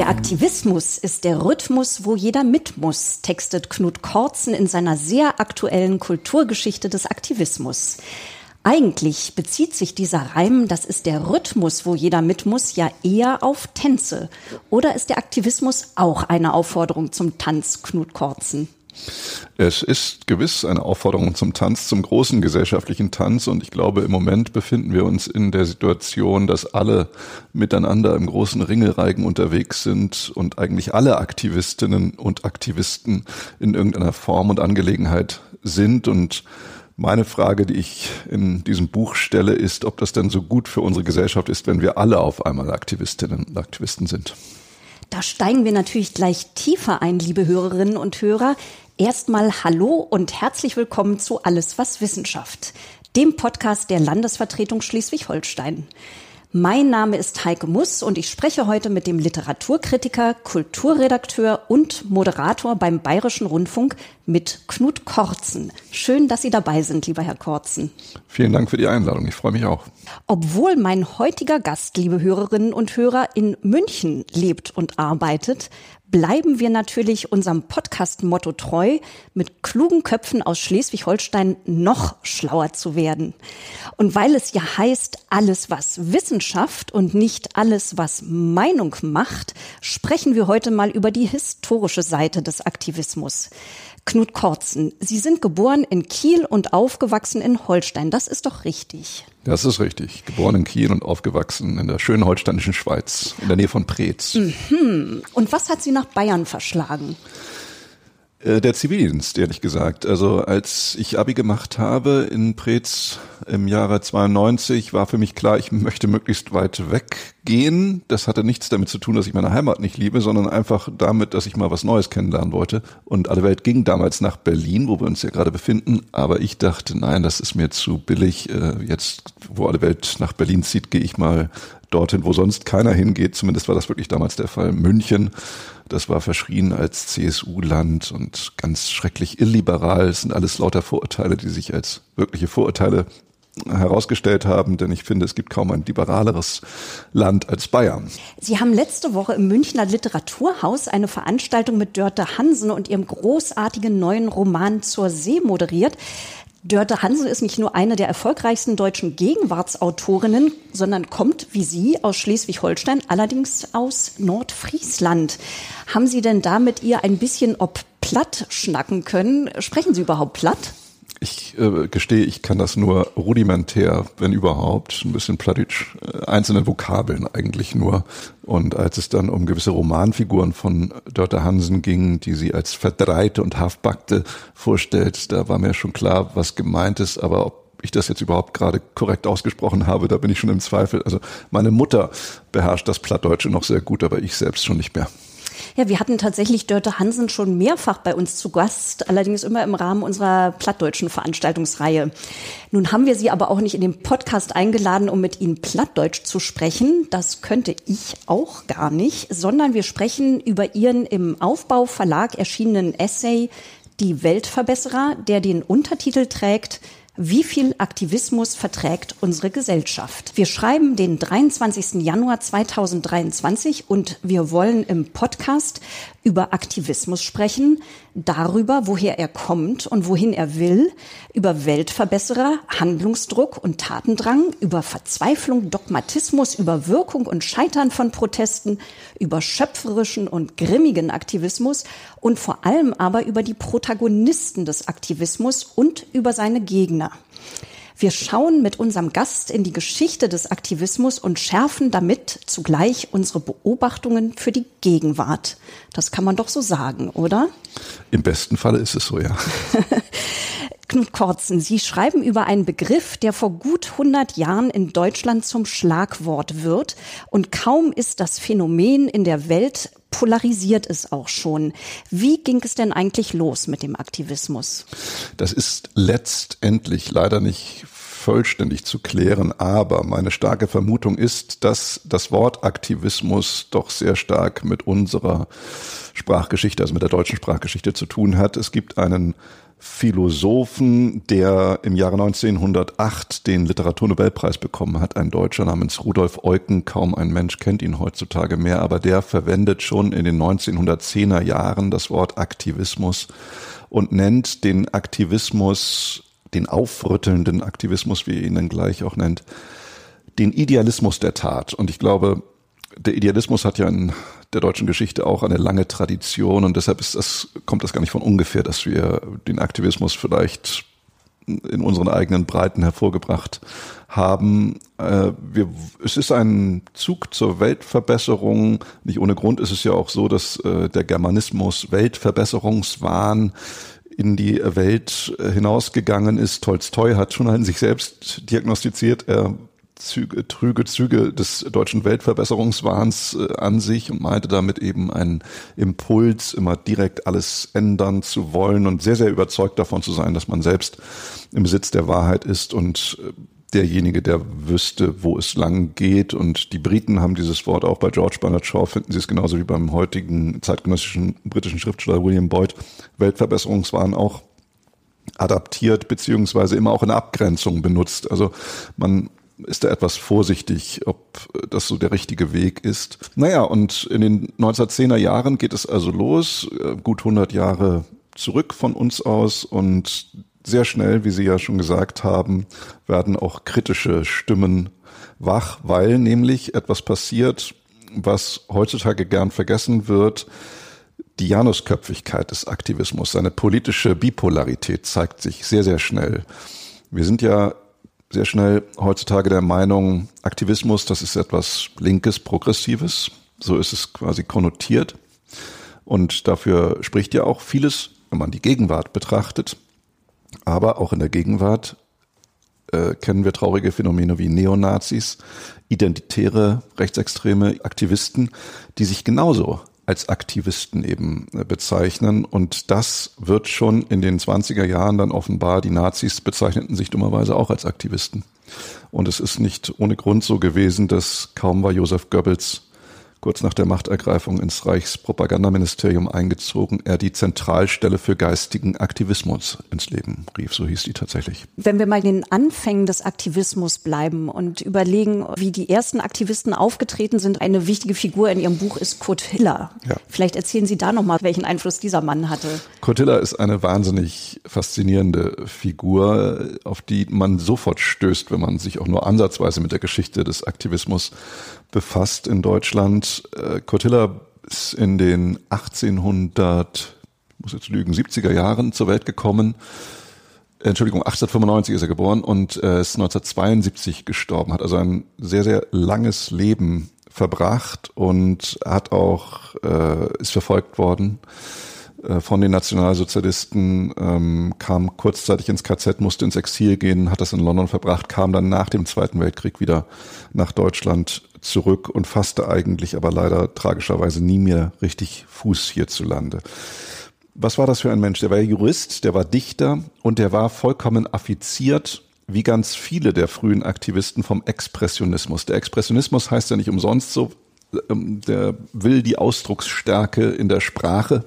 Der Aktivismus ist der Rhythmus, wo jeder mit muss, textet Knut Korzen in seiner sehr aktuellen Kulturgeschichte des Aktivismus. Eigentlich bezieht sich dieser Reim, das ist der Rhythmus, wo jeder mit muss, ja eher auf Tänze. Oder ist der Aktivismus auch eine Aufforderung zum Tanz, Knut Korzen? Es ist gewiss eine Aufforderung zum Tanz, zum großen gesellschaftlichen Tanz. Und ich glaube, im Moment befinden wir uns in der Situation, dass alle miteinander im großen Ringelreigen unterwegs sind und eigentlich alle Aktivistinnen und Aktivisten in irgendeiner Form und Angelegenheit sind. Und meine Frage, die ich in diesem Buch stelle, ist, ob das denn so gut für unsere Gesellschaft ist, wenn wir alle auf einmal Aktivistinnen und Aktivisten sind. Da steigen wir natürlich gleich tiefer ein, liebe Hörerinnen und Hörer. Erstmal Hallo und herzlich willkommen zu Alles was Wissenschaft, dem Podcast der Landesvertretung Schleswig-Holstein. Mein Name ist Heike Muss und ich spreche heute mit dem Literaturkritiker, Kulturredakteur und Moderator beim Bayerischen Rundfunk mit Knut Korzen. Schön, dass Sie dabei sind, lieber Herr Korzen. Vielen Dank für die Einladung. Ich freue mich auch. Obwohl mein heutiger Gast, liebe Hörerinnen und Hörer, in München lebt und arbeitet, bleiben wir natürlich unserem Podcast-Motto treu, mit klugen Köpfen aus Schleswig-Holstein noch schlauer zu werden. Und weil es ja heißt, alles was Wissenschaft und nicht alles was Meinung macht, sprechen wir heute mal über die historische Seite des Aktivismus. Knut Kortzen, Sie sind geboren in Kiel und aufgewachsen in Holstein. Das ist doch richtig. Das ist richtig. Geboren in Kiel und aufgewachsen in der schönen holsteinischen Schweiz, in der Nähe von Preetz. Mhm. Und was hat Sie nach Bayern verschlagen? Äh, der Zivildienst, ehrlich gesagt. Also als ich Abi gemacht habe in Preetz im Jahre 92, war für mich klar, ich möchte möglichst weit weggehen. Das hatte nichts damit zu tun, dass ich meine Heimat nicht liebe, sondern einfach damit, dass ich mal was Neues kennenlernen wollte. Und alle Welt ging damals nach Berlin, wo wir uns ja gerade befinden. Aber ich dachte, nein, das ist mir zu billig. Äh, jetzt, wo alle Welt nach Berlin zieht, gehe ich mal dorthin, wo sonst keiner hingeht. Zumindest war das wirklich damals der Fall. München, das war verschrien als CSU-Land und ganz schrecklich illiberal. Es sind alles lauter Vorurteile, die sich als wirkliche Vorurteile herausgestellt haben, denn ich finde, es gibt kaum ein liberaleres Land als Bayern. Sie haben letzte Woche im Münchner Literaturhaus eine Veranstaltung mit Dörte Hansen und ihrem großartigen neuen Roman zur See moderiert. Dörte Hansen ist nicht nur eine der erfolgreichsten deutschen Gegenwartsautorinnen, sondern kommt wie Sie aus Schleswig-Holstein, allerdings aus Nordfriesland. Haben Sie denn da mit ihr ein bisschen ob platt schnacken können? Sprechen Sie überhaupt platt? Ich äh, gestehe, ich kann das nur rudimentär, wenn überhaupt, ein bisschen plattitsch, äh, einzelne Vokabeln eigentlich nur. Und als es dann um gewisse Romanfiguren von Dörte Hansen ging, die sie als verdreite und halfbackte vorstellt, da war mir schon klar, was gemeint ist, aber ob ich das jetzt überhaupt gerade korrekt ausgesprochen habe, da bin ich schon im Zweifel. Also meine Mutter beherrscht das Plattdeutsche noch sehr gut, aber ich selbst schon nicht mehr. Ja, wir hatten tatsächlich Dörte Hansen schon mehrfach bei uns zu Gast, allerdings immer im Rahmen unserer plattdeutschen Veranstaltungsreihe. Nun haben wir sie aber auch nicht in den Podcast eingeladen, um mit ihnen plattdeutsch zu sprechen. Das könnte ich auch gar nicht, sondern wir sprechen über ihren im Aufbauverlag erschienenen Essay Die Weltverbesserer, der den Untertitel trägt wie viel Aktivismus verträgt unsere Gesellschaft? Wir schreiben den 23. Januar 2023 und wir wollen im Podcast über Aktivismus sprechen, darüber, woher er kommt und wohin er will, über Weltverbesserer, Handlungsdruck und Tatendrang, über Verzweiflung, Dogmatismus, über Wirkung und Scheitern von Protesten, über schöpferischen und grimmigen Aktivismus und vor allem aber über die Protagonisten des Aktivismus und über seine Gegner. Wir schauen mit unserem Gast in die Geschichte des Aktivismus und schärfen damit zugleich unsere Beobachtungen für die Gegenwart. Das kann man doch so sagen, oder? Im besten Falle ist es so, ja. Knut Kortzen, Sie schreiben über einen Begriff, der vor gut 100 Jahren in Deutschland zum Schlagwort wird. Und kaum ist das Phänomen in der Welt polarisiert es auch schon. Wie ging es denn eigentlich los mit dem Aktivismus? Das ist letztendlich leider nicht vollständig zu klären, aber meine starke Vermutung ist, dass das Wort Aktivismus doch sehr stark mit unserer Sprachgeschichte, also mit der deutschen Sprachgeschichte zu tun hat. Es gibt einen Philosophen, der im Jahre 1908 den Literaturnobelpreis bekommen hat, ein Deutscher namens Rudolf Eucken. Kaum ein Mensch kennt ihn heutzutage mehr, aber der verwendet schon in den 1910er Jahren das Wort Aktivismus und nennt den Aktivismus, den aufrüttelnden Aktivismus, wie er ihn dann gleich auch nennt, den Idealismus der Tat. Und ich glaube, der Idealismus hat ja in der deutschen Geschichte auch eine lange Tradition und deshalb ist das, kommt das gar nicht von ungefähr, dass wir den Aktivismus vielleicht in unseren eigenen Breiten hervorgebracht haben. Äh, wir, es ist ein Zug zur Weltverbesserung. Nicht ohne Grund ist es ja auch so, dass äh, der Germanismus Weltverbesserungswahn in die Welt hinausgegangen ist. Tolstoi hat schon an sich selbst diagnostiziert, er Züge, trüge Züge des deutschen Weltverbesserungswahns äh, an sich und meinte damit eben einen Impuls, immer direkt alles ändern zu wollen und sehr, sehr überzeugt davon zu sein, dass man selbst im Besitz der Wahrheit ist und äh, derjenige, der wüsste, wo es lang geht. Und die Briten haben dieses Wort auch bei George Bernard Shaw, finden sie es genauso wie beim heutigen zeitgenössischen britischen Schriftsteller William Boyd, Weltverbesserungswahn auch adaptiert beziehungsweise immer auch in Abgrenzung benutzt. Also man ist da etwas vorsichtig, ob das so der richtige Weg ist. Naja, und in den 1910er Jahren geht es also los, äh, gut 100 Jahre zurück von uns aus und sehr schnell, wie Sie ja schon gesagt haben, werden auch kritische Stimmen wach, weil nämlich etwas passiert, was heutzutage gern vergessen wird. Die Janusköpfigkeit des Aktivismus, seine politische Bipolarität zeigt sich sehr, sehr schnell. Wir sind ja sehr schnell heutzutage der Meinung, Aktivismus, das ist etwas Linkes, Progressives. So ist es quasi konnotiert. Und dafür spricht ja auch vieles, wenn man die Gegenwart betrachtet. Aber auch in der Gegenwart äh, kennen wir traurige Phänomene wie Neonazis, identitäre, rechtsextreme Aktivisten, die sich genauso als Aktivisten eben äh, bezeichnen. Und das wird schon in den 20er Jahren dann offenbar, die Nazis bezeichneten sich dummerweise auch als Aktivisten. Und es ist nicht ohne Grund so gewesen, dass kaum war Josef Goebbels kurz nach der Machtergreifung ins Reichspropagandaministerium eingezogen, er die Zentralstelle für geistigen Aktivismus ins Leben rief. So hieß die tatsächlich. Wenn wir mal in den Anfängen des Aktivismus bleiben und überlegen, wie die ersten Aktivisten aufgetreten sind, eine wichtige Figur in Ihrem Buch ist Kurt Hiller. Ja. Vielleicht erzählen Sie da nochmal, welchen Einfluss dieser Mann hatte. Kurt Hiller ist eine wahnsinnig faszinierende Figur, auf die man sofort stößt, wenn man sich auch nur ansatzweise mit der Geschichte des Aktivismus befasst in Deutschland. Äh, Cortilla ist in den 1800, ich muss jetzt lügen, 70er Jahren zur Welt gekommen. Entschuldigung, 1895 ist er geboren und äh, ist 1972 gestorben, hat also ein sehr, sehr langes Leben verbracht und hat auch, äh, ist verfolgt worden äh, von den Nationalsozialisten, ähm, kam kurzzeitig ins KZ, musste ins Exil gehen, hat das in London verbracht, kam dann nach dem Zweiten Weltkrieg wieder nach Deutschland zurück und fasste eigentlich aber leider tragischerweise nie mehr richtig Fuß hierzulande. Was war das für ein Mensch? Der war Jurist, der war Dichter und der war vollkommen affiziert wie ganz viele der frühen Aktivisten vom Expressionismus. Der Expressionismus heißt ja nicht umsonst so, ähm, der will die Ausdrucksstärke in der Sprache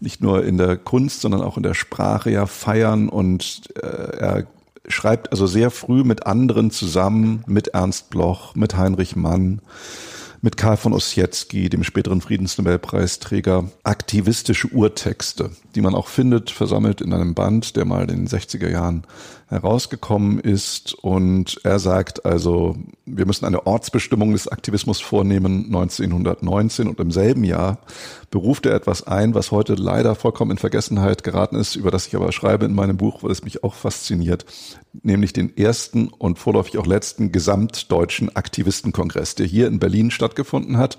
nicht nur in der Kunst, sondern auch in der Sprache ja feiern und äh, er schreibt also sehr früh mit anderen zusammen, mit Ernst Bloch, mit Heinrich Mann, mit Karl von Ossietzky, dem späteren Friedensnobelpreisträger, aktivistische Urtexte, die man auch findet, versammelt in einem Band, der mal in den 60er Jahren herausgekommen ist. Und er sagt also, wir müssen eine Ortsbestimmung des Aktivismus vornehmen, 1919. Und im selben Jahr beruft er etwas ein, was heute leider vollkommen in Vergessenheit geraten ist, über das ich aber schreibe in meinem Buch, weil es mich auch fasziniert, nämlich den ersten und vorläufig auch letzten gesamtdeutschen Aktivistenkongress, der hier in Berlin stattgefunden hat.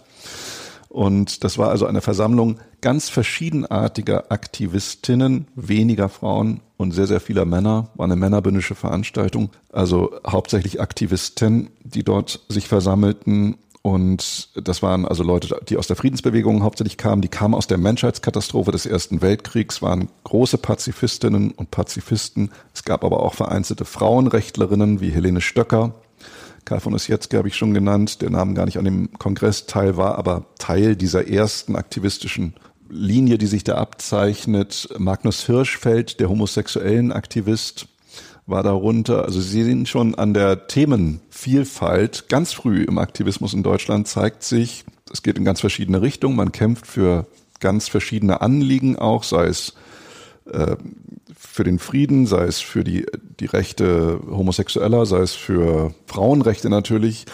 Und das war also eine Versammlung ganz verschiedenartiger Aktivistinnen, weniger Frauen und sehr, sehr vieler Männer. War eine männerbündische Veranstaltung. Also hauptsächlich Aktivisten, die dort sich versammelten Und das waren also Leute, die aus der Friedensbewegung hauptsächlich kamen, die kamen aus der Menschheitskatastrophe des Ersten Weltkriegs, waren große Pazifistinnen und Pazifisten. Es gab aber auch vereinzelte Frauenrechtlerinnen wie Helene Stöcker. Karl von Ossietzky habe ich schon genannt, der Name gar nicht an dem Kongress teil war, aber Teil dieser ersten aktivistischen Linie, die sich da abzeichnet. Magnus Hirschfeld, der homosexuellen Aktivist, war darunter. Also Sie sehen schon an der Themenvielfalt ganz früh im Aktivismus in Deutschland zeigt sich, es geht in ganz verschiedene Richtungen. Man kämpft für ganz verschiedene Anliegen auch, sei es äh, für den Frieden, sei es für die, die Rechte Homosexueller, sei es für Frauenrechte natürlich.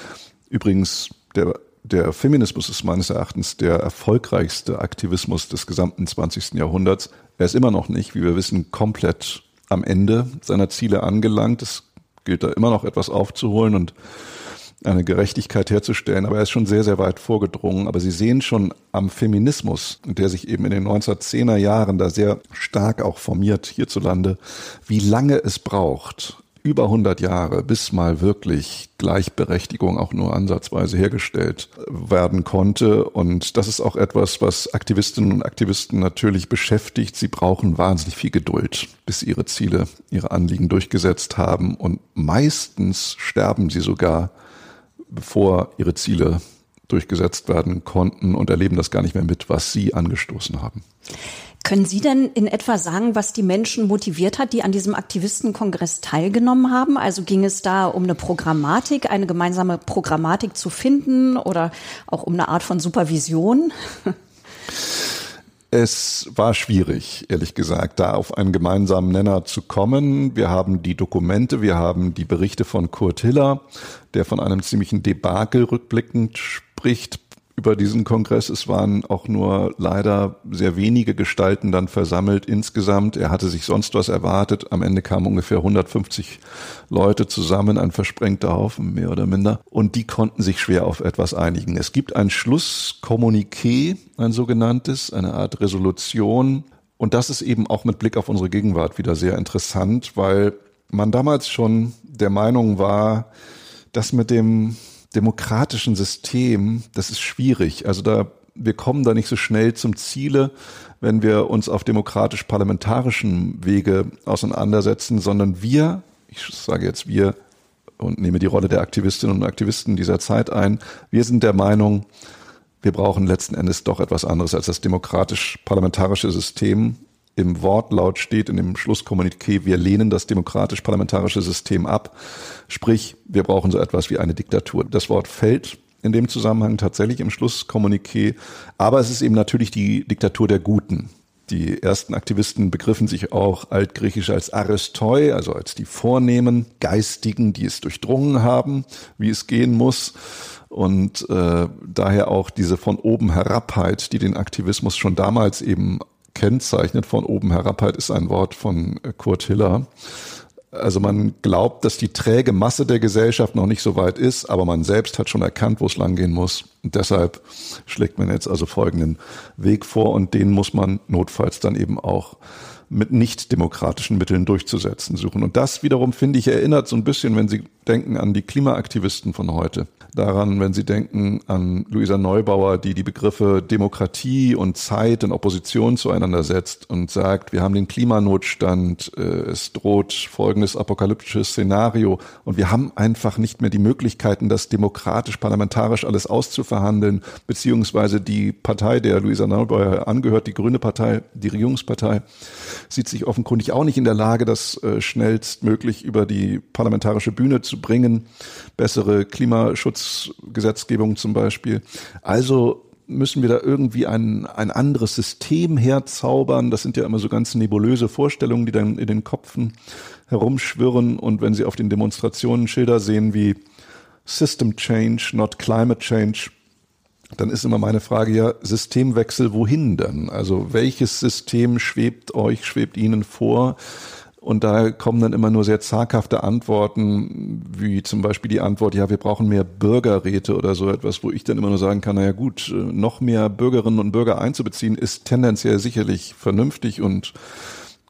Übrigens, der, der Feminismus ist meines Erachtens der erfolgreichste Aktivismus des gesamten 20. Jahrhunderts. Er ist immer noch nicht, wie wir wissen, komplett am Ende seiner Ziele angelangt. Es gilt da immer noch etwas aufzuholen und eine Gerechtigkeit herzustellen, aber er ist schon sehr, sehr weit vorgedrungen. Aber Sie sehen schon am Feminismus, der sich eben in den 1910er Jahren da sehr stark auch formiert hierzulande, wie lange es braucht, über 100 Jahre, bis mal wirklich Gleichberechtigung auch nur ansatzweise hergestellt werden konnte. Und das ist auch etwas, was Aktivistinnen und Aktivisten natürlich beschäftigt. Sie brauchen wahnsinnig viel Geduld, bis sie ihre Ziele, ihre Anliegen durchgesetzt haben. Und meistens sterben sie sogar, bevor ihre Ziele durchgesetzt werden konnten und erleben das gar nicht mehr mit, was sie angestoßen haben. Können Sie denn in etwa sagen, was die Menschen motiviert hat, die an diesem Aktivistenkongress teilgenommen haben? Also ging es da um eine Programmatik, eine gemeinsame Programmatik zu finden oder auch um eine Art von Supervision? Es war schwierig, ehrlich gesagt, da auf einen gemeinsamen Nenner zu kommen. Wir haben die Dokumente, wir haben die Berichte von Kurt Hiller, der von einem ziemlichen Debakel rückblickend spricht über diesen Kongress. Es waren auch nur leider sehr wenige Gestalten dann versammelt insgesamt. Er hatte sich sonst was erwartet. Am Ende kamen ungefähr 150 Leute zusammen, ein versprengter Haufen, mehr oder minder. Und die konnten sich schwer auf etwas einigen. Es gibt ein Schlusskommuniqué, ein sogenanntes, eine Art Resolution. Und das ist eben auch mit Blick auf unsere Gegenwart wieder sehr interessant, weil man damals schon der Meinung war, dass mit dem demokratischen System, das ist schwierig. Also da, wir kommen da nicht so schnell zum Ziele, wenn wir uns auf demokratisch-parlamentarischen Wege auseinandersetzen, sondern wir, ich sage jetzt wir und nehme die Rolle der Aktivistinnen und Aktivisten dieser Zeit ein, wir sind der Meinung, wir brauchen letzten Endes doch etwas anderes als das demokratisch-parlamentarische System, im Wortlaut steht in dem Schlusskommuniqué, wir lehnen das demokratisch-parlamentarische System ab. Sprich, wir brauchen so etwas wie eine Diktatur. Das Wort fällt in dem Zusammenhang tatsächlich im Schlusskommuniqué. Aber es ist eben natürlich die Diktatur der Guten. Die ersten Aktivisten begriffen sich auch altgriechisch als Aristoi, also als die vornehmen Geistigen, die es durchdrungen haben, wie es gehen muss. Und äh, daher auch diese von oben Herabheit, die den Aktivismus schon damals eben kennzeichnet von oben herab halt ist ein Wort von äh, Kurt Hiller. Also man glaubt, dass die träge Masse der Gesellschaft noch nicht so weit ist, aber man selbst hat schon erkannt, wo es langgehen muss. Und deshalb schlägt man jetzt also folgenden Weg vor und den muss man notfalls dann eben auch mit nicht demokratischen Mitteln durchzusetzen suchen. Und das wiederum, finde ich, erinnert so ein bisschen, wenn Sie denken an die Klimaaktivisten von heute daran, wenn Sie denken an Luisa Neubauer, die die Begriffe Demokratie und Zeit in Opposition zueinander setzt und sagt, wir haben den Klimanotstand, äh, es droht folgendes apokalyptisches Szenario und wir haben einfach nicht mehr die Möglichkeiten, das demokratisch, parlamentarisch alles auszuverhandeln, beziehungsweise die Partei, der Luisa Neubauer angehört, die Grüne Partei, die Regierungspartei, sieht sich offenkundig auch nicht in der Lage, das äh, schnellstmöglich über die parlamentarische Bühne zu bringen. Bessere Klimaschutz Datenschutzgesetzgebung zum Beispiel. Also müssen wir da irgendwie ein, ein anderes System herzaubern. Das sind ja immer so ganz nebulöse Vorstellungen, die dann in den Kopfen herumschwirren. Und wenn Sie auf den Demonstrationen Schilder sehen wie System Change, not Climate Change, dann ist immer meine Frage ja, Systemwechsel wohin denn? Also welches System schwebt euch, schwebt Ihnen vor? Und da kommen dann immer nur sehr zaghafte Antworten, wie zum Beispiel die Antwort, ja, wir brauchen mehr Bürgerräte oder so etwas, wo ich dann immer nur sagen kann, naja gut, äh, noch mehr Bürgerinnen und Bürger einzubeziehen, ist tendenziell sicherlich vernünftig und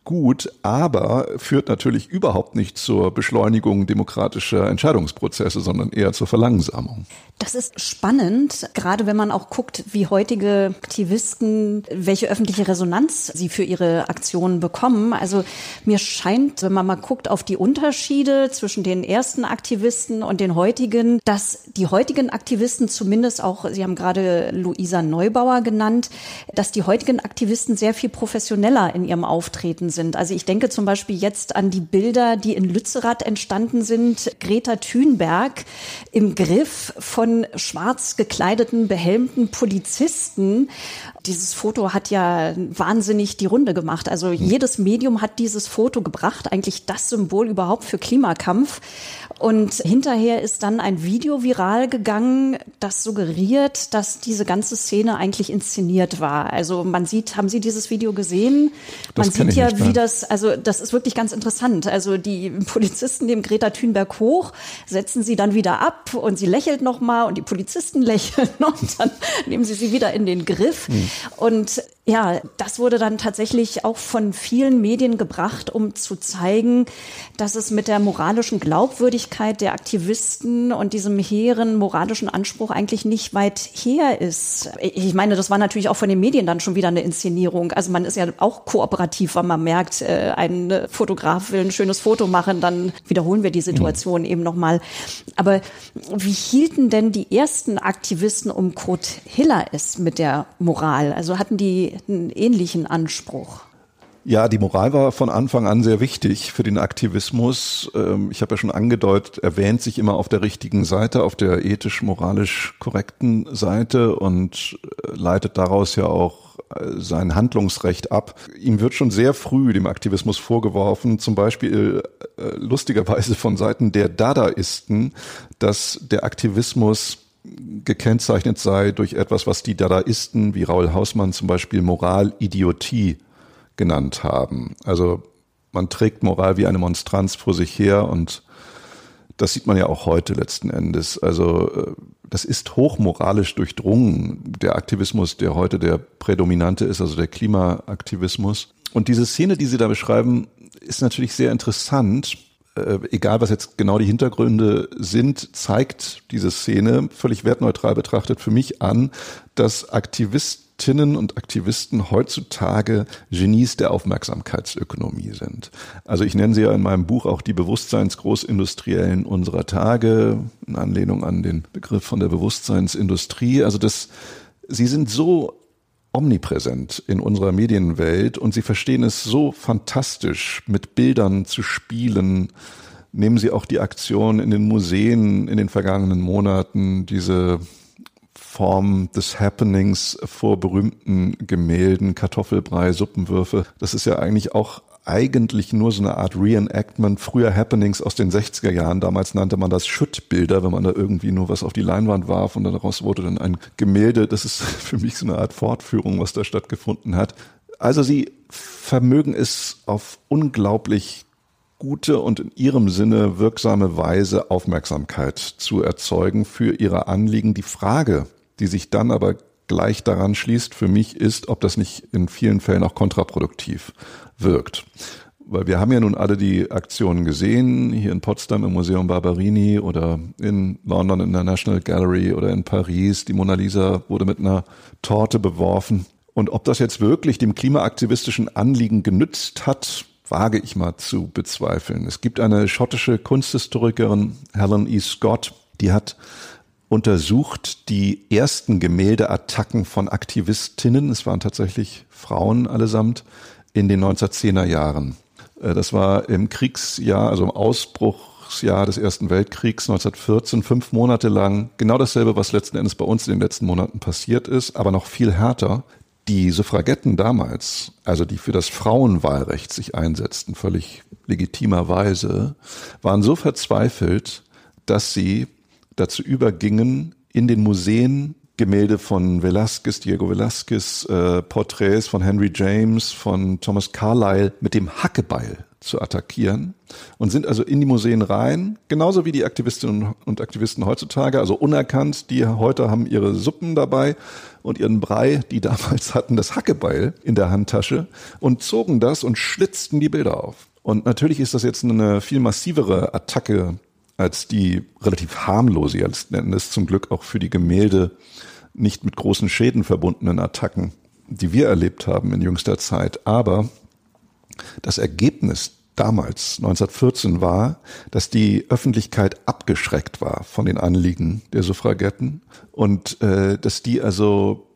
gut, aber führt natürlich überhaupt nicht zur Beschleunigung demokratischer Entscheidungsprozesse, sondern eher zur Verlangsamung. Das ist spannend, gerade wenn man auch guckt, wie heutige Aktivisten, welche öffentliche Resonanz sie für ihre Aktionen bekommen. Also mir scheint, wenn man mal guckt auf die Unterschiede zwischen den ersten Aktivisten und den heutigen, dass die heutigen Aktivisten zumindest auch, Sie haben gerade Luisa Neubauer genannt, dass die heutigen Aktivisten sehr viel professioneller in ihrem Auftreten sind. Also ich denke zum Beispiel jetzt an die Bilder, die in Lützerath entstanden sind. Greta Thunberg im Griff von schwarz gekleideten, behelmten Polizisten. Dieses Foto hat ja wahnsinnig die Runde gemacht. Also jedes Medium hat dieses Foto gebracht, eigentlich das Symbol überhaupt für Klimakampf. Und hinterher ist dann ein Video viral gegangen, das suggeriert, dass diese ganze Szene eigentlich inszeniert war. Also man sieht, haben Sie dieses Video gesehen? Man sieht ja, wie das, also das ist wirklich ganz interessant. Also die Polizisten nehmen Greta Thunberg hoch, setzen sie dann wieder ab und sie lächelt nochmal und die Polizisten lächeln und dann nehmen sie sie wieder in den Griff. Hm. Und ja, das wurde dann tatsächlich auch von vielen Medien gebracht, um zu zeigen, dass es mit der moralischen Glaubwürdigkeit der Aktivisten und diesem hehren moralischen Anspruch eigentlich nicht weit her ist. Ich meine, das war natürlich auch von den Medien dann schon wieder eine Inszenierung. Also man ist ja auch kooperativ, wenn man merkt, äh, ein Fotograf will ein schönes Foto machen, dann wiederholen wir die Situation mhm. eben nochmal. Aber wie hielten denn die ersten Aktivisten um Kurt Hiller es mit der Moral? Also hatten die einen ähnlichen Anspruch? Ja, die Moral war von Anfang an sehr wichtig für den Aktivismus. Ähm, ich habe ja schon angedeutet, er wähnt sich immer auf der richtigen Seite, auf der ethisch-moralisch korrekten Seite und äh, leitet daraus ja auch äh, sein Handlungsrecht ab. Ihm wird schon sehr früh dem Aktivismus vorgeworfen, zum Beispiel äh, lustigerweise von Seiten der Dadaisten, dass der Aktivismus gekennzeichnet sei durch etwas, was die Dadaisten wie Raul Hausmann zum Beispiel Moralidiotie genannt haben. Also man trägt Moral wie eine Monstranz vor sich her und das sieht man ja auch heute letzten Endes. Also äh, das ist hochmoralisch durchdrungen, der Aktivismus, der heute der prädominante ist, also der Klimaaktivismus. Und diese Szene, die Sie da beschreiben, ist natürlich sehr interessant, äh, egal was jetzt genau die Hintergründe sind, zeigt diese Szene völlig wertneutral betrachtet für mich an, dass Aktivistinnen und Aktivisten heutzutage Genies der Aufmerksamkeitsökonomie sind. Also ich nenne sie ja in meinem Buch auch die Bewusstseinsgroßindustriellen unserer Tage, in Anlehnung an den Begriff von der Bewusstseinsindustrie. Also das, sie sind so omnipräsent in unserer Medienwelt und sie verstehen es so fantastisch, mit Bildern zu spielen. Nehmen Sie auch die Aktion in den Museen in den vergangenen Monaten, diese Form des Happenings vor berühmten Gemälden, Kartoffelbrei, Suppenwürfe. Das ist ja eigentlich auch eigentlich nur so eine Art Reenactment früher Happenings aus den 60er Jahren. Damals nannte man das Schuttbilder, wenn man da irgendwie nur was auf die Leinwand warf und daraus wurde dann ein Gemälde. Das ist für mich so eine Art Fortführung, was da stattgefunden hat. Also sie vermögen es auf unglaublich gute und in ihrem Sinne wirksame Weise Aufmerksamkeit zu erzeugen für ihre Anliegen. Die Frage, die sich dann aber gleich daran schließt für mich ist, ob das nicht in vielen Fällen auch kontraproduktiv wirkt. Weil wir haben ja nun alle die Aktionen gesehen, hier in Potsdam im Museum Barberini oder in London in der National Gallery oder in Paris. Die Mona Lisa wurde mit einer Torte beworfen. Und ob das jetzt wirklich dem klimaaktivistischen Anliegen genützt hat, wage ich mal zu bezweifeln. Es gibt eine schottische Kunsthistorikerin, Helen E. Scott, die hat untersucht die ersten Gemäldeattacken von Aktivistinnen, es waren tatsächlich Frauen allesamt, in den 1910er Jahren. Äh, das war im Kriegsjahr, also im Ausbruchsjahr des Ersten Weltkriegs 1914, fünf Monate lang genau dasselbe, was letzten Endes bei uns in den letzten Monaten passiert ist, aber noch viel härter. Die Suffragetten damals, also die für das Frauenwahlrecht sich einsetzten, völlig legitimerweise, waren so verzweifelt, dass sie dazu übergingen, in den Museen Gemälde von Velázquez, Diego Velázquez, äh, Porträts von Henry James, von Thomas Carlyle mit dem Hackebeil zu attackieren und sind also in die Museen rein, genauso wie die Aktivistinnen und Aktivisten heutzutage, also unerkannt, die heute haben ihre Suppen dabei und ihren Brei, die damals hatten das Hackebeil in der Handtasche und zogen das und schlitzten die Bilder auf. Und natürlich ist das jetzt eine viel massivere Attacke als die relativ harmlose, letzten Endes zum Glück auch für die Gemälde nicht mit großen Schäden verbundenen Attacken, die wir erlebt haben in jüngster Zeit. Aber das Ergebnis damals, 1914, war, dass die Öffentlichkeit abgeschreckt war von den Anliegen der Suffragetten und äh, dass die also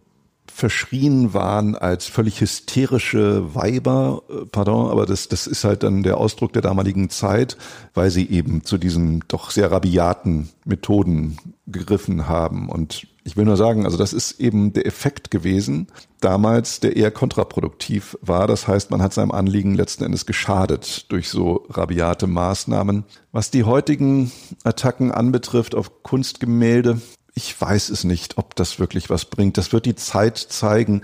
verschrien waren als völlig hysterische Weiber, äh, pardon, aber das, das ist halt dann der Ausdruck der damaligen Zeit, weil sie eben zu diesen doch sehr rabiaten Methoden gegriffen haben. Und ich will nur sagen, also das ist eben der Effekt gewesen damals, der eher kontraproduktiv war. Das heißt, man hat seinem Anliegen letzten Endes geschadet durch so rabiate Maßnahmen. Was die heutigen Attacken anbetrifft auf Kunstgemälde, ich weiß es nicht, ob das wirklich was bringt. Das wird die Zeit zeigen.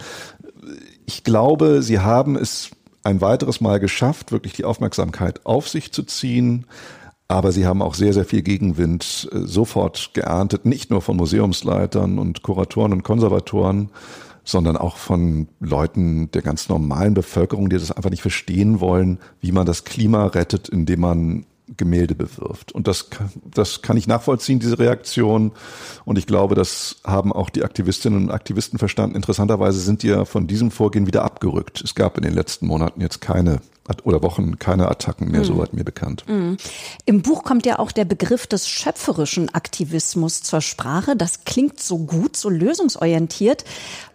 Ich glaube, sie haben es ein weiteres Mal geschafft, wirklich die Aufmerksamkeit auf sich zu ziehen. Aber sie haben auch sehr, sehr viel Gegenwind äh, sofort geerntet, nicht nur von Museumsleitern und Kuratoren und Konservatoren, sondern auch von Leuten der ganz normalen Bevölkerung, die das einfach nicht verstehen wollen, wie man das Klima rettet, indem man Gemälde bewirft. Und das, das kann ich nachvollziehen, diese Reaktion. Und ich glaube, das haben auch die Aktivistinnen und Aktivisten verstanden. Interessanterweise sind die ja von diesem Vorgehen wieder abgerückt. Es gab in den letzten Monaten jetzt keine oder Wochen keine Attacken mehr, mhm. soweit mir bekannt. Mhm. Im Buch kommt ja auch der Begriff des schöpferischen Aktivismus zur Sprache. Das klingt so gut, so lösungsorientiert.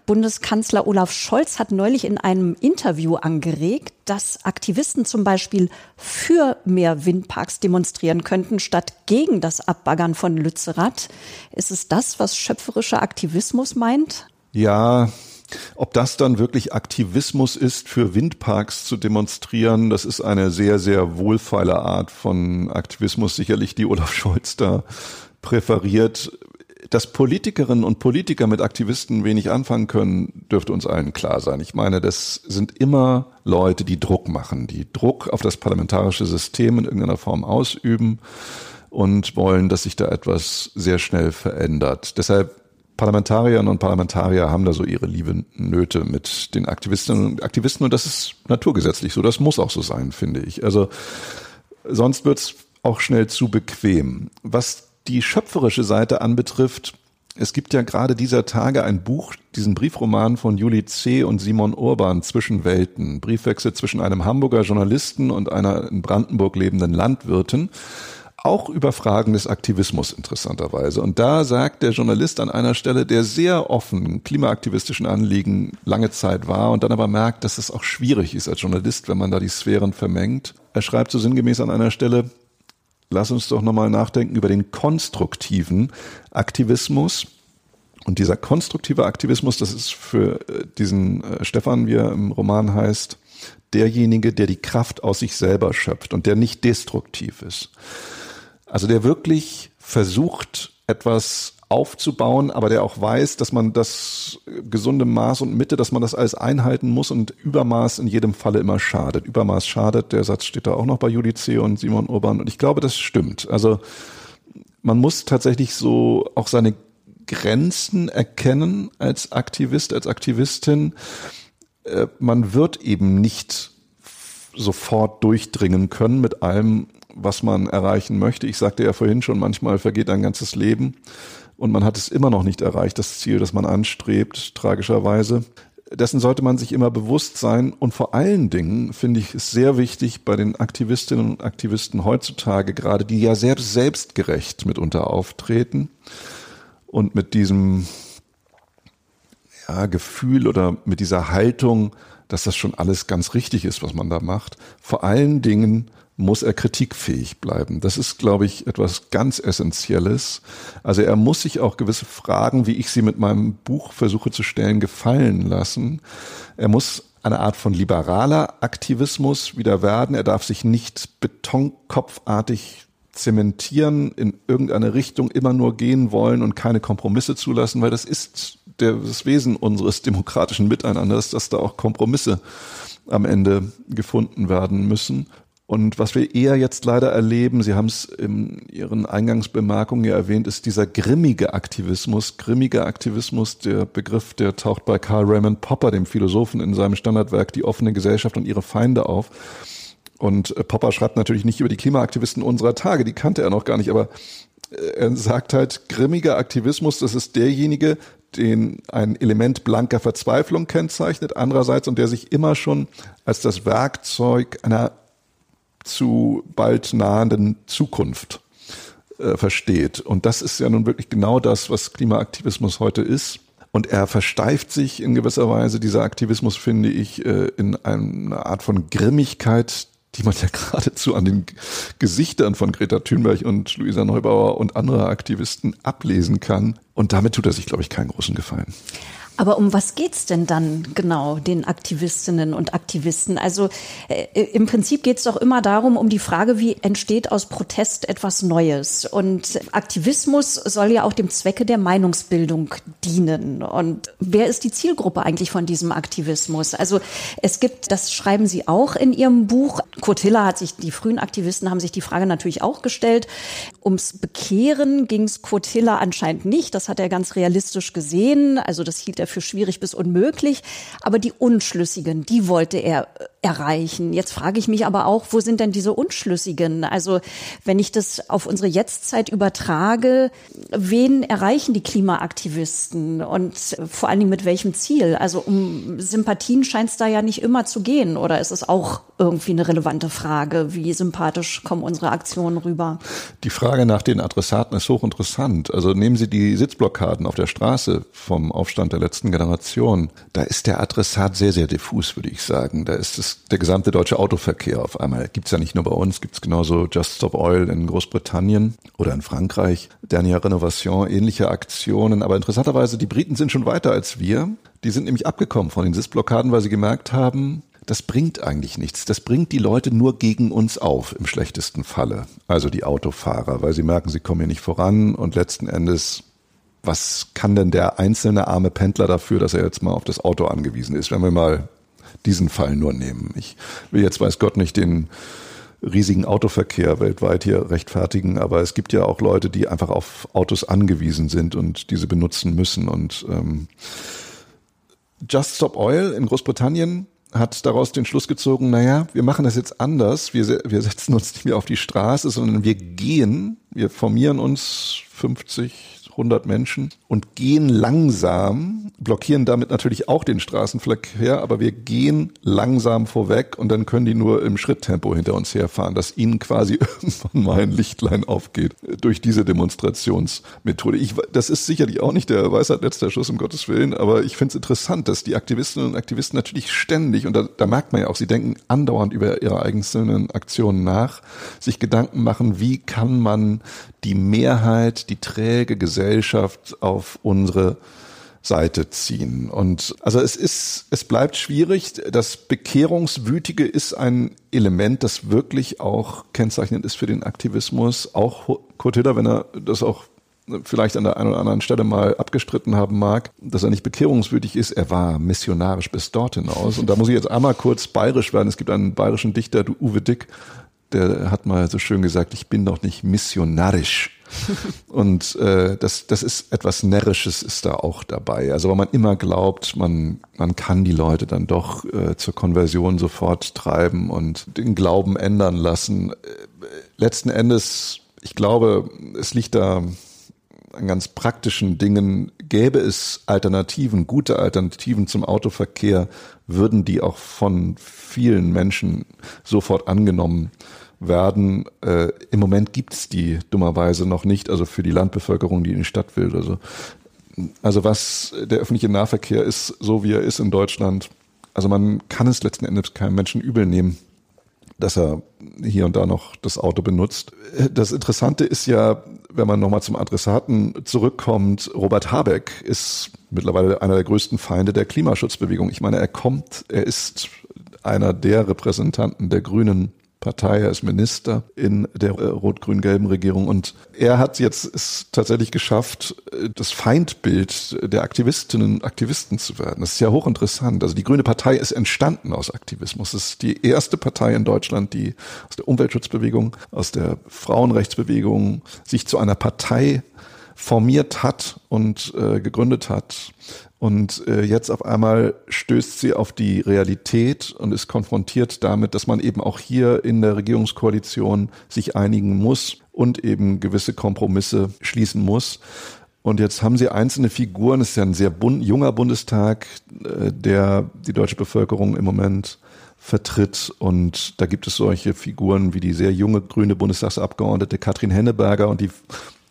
Bundeskanzler Olaf Scholz hat neulich in einem Interview angeregt, dass Aktivisten zum Beispiel für mehr Windparks demonstrieren könnten, statt gegen das Abbaggern von Lützerath. Ist es das, was schöpferischer Aktivismus meint? Ja, ob das dann wirklich Aktivismus ist, für Windparks zu demonstrieren, das ist eine sehr, sehr wohlfeile Art von Aktivismus, sicherlich die Olaf Scholz da präferiert. Dass Politikerinnen und Politiker mit Aktivisten wenig anfangen können, dürfte uns allen klar sein. Ich meine, das sind immer Leute, die Druck machen, die Druck auf das parlamentarische System in irgendeiner Form ausüben und wollen, dass sich da etwas sehr schnell verändert. Deshalb Parlamentarierinnen und Parlamentarier haben da so ihre liebe Nöte mit den Aktivistinnen und Aktivisten und das ist naturgesetzlich so. Das muss auch so sein, finde ich. Also sonst wird's auch schnell zu bequem. Was die schöpferische Seite anbetrifft, es gibt ja gerade dieser Tage ein Buch, diesen Briefroman von Juli C. und Simon Urban Zwischenwelten, Briefwechsel zwischen einem Hamburger Journalisten und einer in Brandenburg lebenden Landwirtin auch über Fragen des Aktivismus interessanterweise. Und da sagt der Journalist an einer Stelle, der sehr offen klimaaktivistischen Anliegen lange Zeit war und dann aber merkt, dass es auch schwierig ist als Journalist, wenn man da die Sphären vermengt. Er schreibt so sinngemäß an einer Stelle, lass uns doch nochmal nachdenken über den konstruktiven Aktivismus. Und dieser konstruktive Aktivismus, das ist für äh, diesen äh, Stefan, wie er im Roman heißt, derjenige, der die Kraft aus sich selber schöpft und der nicht destruktiv ist. Also der wirklich versucht, etwas aufzubauen, aber der auch weiß, dass man das gesunde Maß und Mitte, dass man das alles einhalten muss und Übermaß in jedem Falle immer schadet. Übermaß schadet, der Satz steht da auch noch bei Judice und Simon Urban und ich glaube, das stimmt. Also man muss tatsächlich so auch seine Grenzen erkennen als Aktivist, als Aktivistin. Äh, man wird eben nicht sofort durchdringen können mit allem, was man erreichen möchte. Ich sagte ja vorhin schon, manchmal vergeht ein ganzes Leben und man hat es immer noch nicht erreicht, das Ziel, das man anstrebt, tragischerweise. Dessen sollte man sich immer bewusst sein. Und vor allen Dingen finde ich es sehr wichtig bei den Aktivistinnen und Aktivisten heutzutage, gerade die ja sehr selbstgerecht mitunter auftreten und mit diesem ja, Gefühl oder mit dieser Haltung, dass das schon alles ganz richtig ist, was man da macht. Vor allen Dingen muss er kritikfähig bleiben. Das ist, glaube ich, etwas ganz Essentielles. Also er muss sich auch gewisse Fragen, wie ich sie mit meinem Buch versuche zu stellen, gefallen lassen. Er muss eine Art von liberaler Aktivismus wieder werden. Er darf sich nicht betonkopfartig zementieren, in irgendeine Richtung immer nur gehen wollen und keine Kompromisse zulassen, weil das ist das Wesen unseres demokratischen Miteinanders, dass da auch Kompromisse am Ende gefunden werden müssen. Und was wir eher jetzt leider erleben, Sie haben es in Ihren Eingangsbemerkungen ja erwähnt, ist dieser grimmige Aktivismus. Grimmiger Aktivismus, der Begriff, der taucht bei Karl Raymond Popper, dem Philosophen, in seinem Standardwerk Die offene Gesellschaft und ihre Feinde auf. Und äh, Popper schreibt natürlich nicht über die Klimaaktivisten unserer Tage, die kannte er noch gar nicht, aber äh, er sagt halt, grimmiger Aktivismus, das ist derjenige, den ein Element blanker Verzweiflung kennzeichnet, andererseits und der sich immer schon als das Werkzeug einer zu bald nahenden Zukunft äh, versteht. Und das ist ja nun wirklich genau das, was Klimaaktivismus heute ist. Und er versteift sich in gewisser Weise, dieser Aktivismus, finde ich, äh, in eine Art von Grimmigkeit, die man ja geradezu an den Gesichtern von Greta Thunberg und Luisa Neubauer und anderer Aktivisten ablesen kann. Und damit tut er sich, glaube ich, keinen großen Gefallen. Aber um was geht's denn dann genau den Aktivistinnen und Aktivisten? Also äh, im Prinzip geht's doch immer darum, um die Frage, wie entsteht aus Protest etwas Neues? Und Aktivismus soll ja auch dem Zwecke der Meinungsbildung dienen. Und wer ist die Zielgruppe eigentlich von diesem Aktivismus? Also es gibt, das schreiben Sie auch in Ihrem Buch. Kurt Hiller hat sich, die frühen Aktivisten haben sich die Frage natürlich auch gestellt. Ums Bekehren ging's Kurt Hiller anscheinend nicht. Das hat er ganz realistisch gesehen. Also das hielt er für schwierig bis unmöglich. Aber die Unschlüssigen, die wollte er äh, erreichen. Jetzt frage ich mich aber auch, wo sind denn diese Unschlüssigen? Also wenn ich das auf unsere Jetztzeit übertrage, wen erreichen die Klimaaktivisten und vor allen Dingen mit welchem Ziel? Also um Sympathien scheint es da ja nicht immer zu gehen. Oder ist es auch irgendwie eine relevante Frage? Wie sympathisch kommen unsere Aktionen rüber? Die Frage nach den Adressaten ist hochinteressant. Also nehmen Sie die Sitzblockaden auf der Straße vom Aufstand der letzten Generation. Da ist der Adressat sehr, sehr diffus, würde ich sagen. Da ist es der gesamte deutsche Autoverkehr auf einmal. Gibt's ja nicht nur bei uns, gibt's genauso Just Stop Oil in Großbritannien oder in Frankreich, Dernière Renovation, ähnliche Aktionen. Aber interessanterweise, die Briten sind schon weiter als wir. Die sind nämlich abgekommen von den Sitzblockaden, weil sie gemerkt haben, das bringt eigentlich nichts. Das bringt die Leute nur gegen uns auf, im schlechtesten Falle. Also die Autofahrer, weil sie merken, sie kommen hier nicht voran und letzten Endes, was kann denn der einzelne arme Pendler dafür, dass er jetzt mal auf das Auto angewiesen ist? Wenn wir mal diesen Fall nur nehmen. Ich will jetzt, weiß Gott, nicht den riesigen Autoverkehr weltweit hier rechtfertigen, aber es gibt ja auch Leute, die einfach auf Autos angewiesen sind und diese benutzen müssen. Und ähm, Just Stop Oil in Großbritannien hat daraus den Schluss gezogen, naja, wir machen das jetzt anders, wir, wir setzen uns nicht mehr auf die Straße, sondern wir gehen, wir formieren uns 50, 100 Menschen und gehen langsam, blockieren damit natürlich auch den Straßenverkehr, aber wir gehen langsam vorweg und dann können die nur im Schritttempo hinter uns herfahren, dass ihnen quasi irgendwann mal ein Lichtlein aufgeht durch diese Demonstrationsmethode. Ich, das ist sicherlich auch nicht der Weisheit letzter Schuss, um Gottes Willen, aber ich finde es interessant, dass die Aktivistinnen und Aktivisten natürlich ständig, und da, da merkt man ja auch, sie denken andauernd über ihre einzelnen Aktionen nach, sich Gedanken machen, wie kann man die Mehrheit, die träge Gesellschaft auf unsere Seite ziehen. Und also es ist, es bleibt schwierig. Das Bekehrungswütige ist ein Element, das wirklich auch kennzeichnend ist für den Aktivismus. Auch Kurt Hiller, wenn er das auch vielleicht an der einen oder anderen Stelle mal abgestritten haben mag, dass er nicht bekehrungswürdig ist. Er war missionarisch bis dort hinaus. Und da muss ich jetzt einmal kurz bayerisch werden. Es gibt einen bayerischen Dichter, Uwe Dick, der hat mal so schön gesagt, ich bin doch nicht missionarisch. Und äh, das, das ist etwas Närrisches ist da auch dabei. Also weil man immer glaubt, man, man kann die Leute dann doch äh, zur Konversion sofort treiben und den Glauben ändern lassen. Äh, letzten Endes, ich glaube, es liegt da an ganz praktischen Dingen. Gäbe es Alternativen, gute Alternativen zum Autoverkehr, würden die auch von vielen Menschen sofort angenommen werden. Äh, Im Moment gibt es die dummerweise noch nicht, also für die Landbevölkerung, die in die Stadt will. Also, also was der öffentliche Nahverkehr ist, so wie er ist in Deutschland, also man kann es letzten Endes keinem Menschen übel nehmen, dass er hier und da noch das Auto benutzt. Das Interessante ist ja, wenn man nochmal zum Adressaten zurückkommt, Robert Habeck ist mittlerweile einer der größten Feinde der Klimaschutzbewegung. Ich meine, er kommt, er ist einer der Repräsentanten der Grünen Partei, er ist Minister in der äh, rot-grün-gelben Regierung und er hat jetzt es tatsächlich geschafft, äh, das Feindbild der Aktivistinnen und Aktivisten zu werden. Das ist ja hochinteressant. Also die Grüne Partei ist entstanden aus Aktivismus. Es ist die erste Partei in Deutschland, die aus der Umweltschutzbewegung, aus der Frauenrechtsbewegung sich zu einer Partei formiert hat und äh, gegründet hat. Und äh, jetzt auf einmal stößt sie auf die Realität und ist konfrontiert damit, dass man eben auch hier in der Regierungskoalition sich einigen muss und eben gewisse Kompromisse schließen muss. Und jetzt haben sie einzelne Figuren, es ist ja ein sehr bund, junger Bundestag, äh, der die deutsche Bevölkerung im Moment vertritt. Und da gibt es solche Figuren wie die sehr junge grüne Bundestagsabgeordnete Katrin Henneberger und die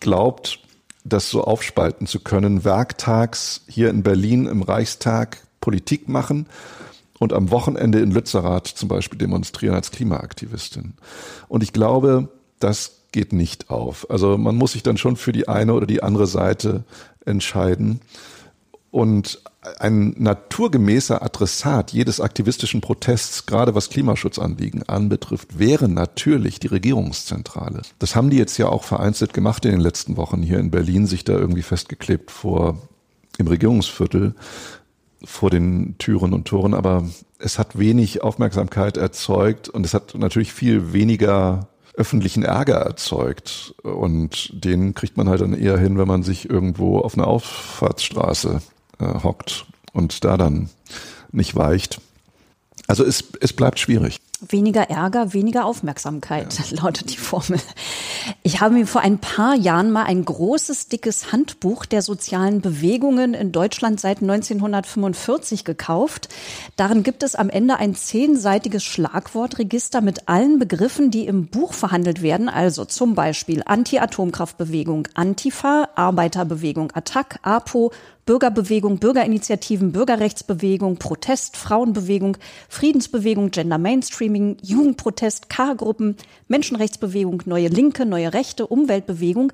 glaubt, das so aufspalten zu können, werktags hier in Berlin im Reichstag Politik machen und am Wochenende in Lützerath zum Beispiel demonstrieren als Klimaaktivistin. Und ich glaube, das geht nicht auf. Also man muss sich dann schon für die eine oder die andere Seite entscheiden. Und ein naturgemäßer Adressat jedes aktivistischen Protests, gerade was Klimaschutzanliegen anbetrifft, wäre natürlich die Regierungszentrale. Das haben die jetzt ja auch vereinzelt gemacht in den letzten Wochen hier in Berlin, sich da irgendwie festgeklebt vor im Regierungsviertel vor den Türen und Toren, aber es hat wenig Aufmerksamkeit erzeugt und es hat natürlich viel weniger öffentlichen Ärger erzeugt. Und den kriegt man halt dann eher hin, wenn man sich irgendwo auf einer Auffahrtsstraße äh, hockt und da dann nicht weicht. Also es, es bleibt schwierig. Weniger Ärger, weniger Aufmerksamkeit, ja. lautet die Formel. Ich habe mir vor ein paar Jahren mal ein großes, dickes Handbuch der sozialen Bewegungen in Deutschland seit 1945 gekauft. Darin gibt es am Ende ein zehnseitiges Schlagwortregister mit allen Begriffen, die im Buch verhandelt werden. Also zum Beispiel Anti-Atomkraftbewegung, Antifa, Arbeiterbewegung, Attac, APO, Bürgerbewegung, Bürgerinitiativen, Bürgerrechtsbewegung, Protest, Frauenbewegung, Friedensbewegung, Gender Mainstreaming, Jugendprotest, K-Gruppen, Menschenrechtsbewegung, Neue Linke, Neue Rechte, Umweltbewegung,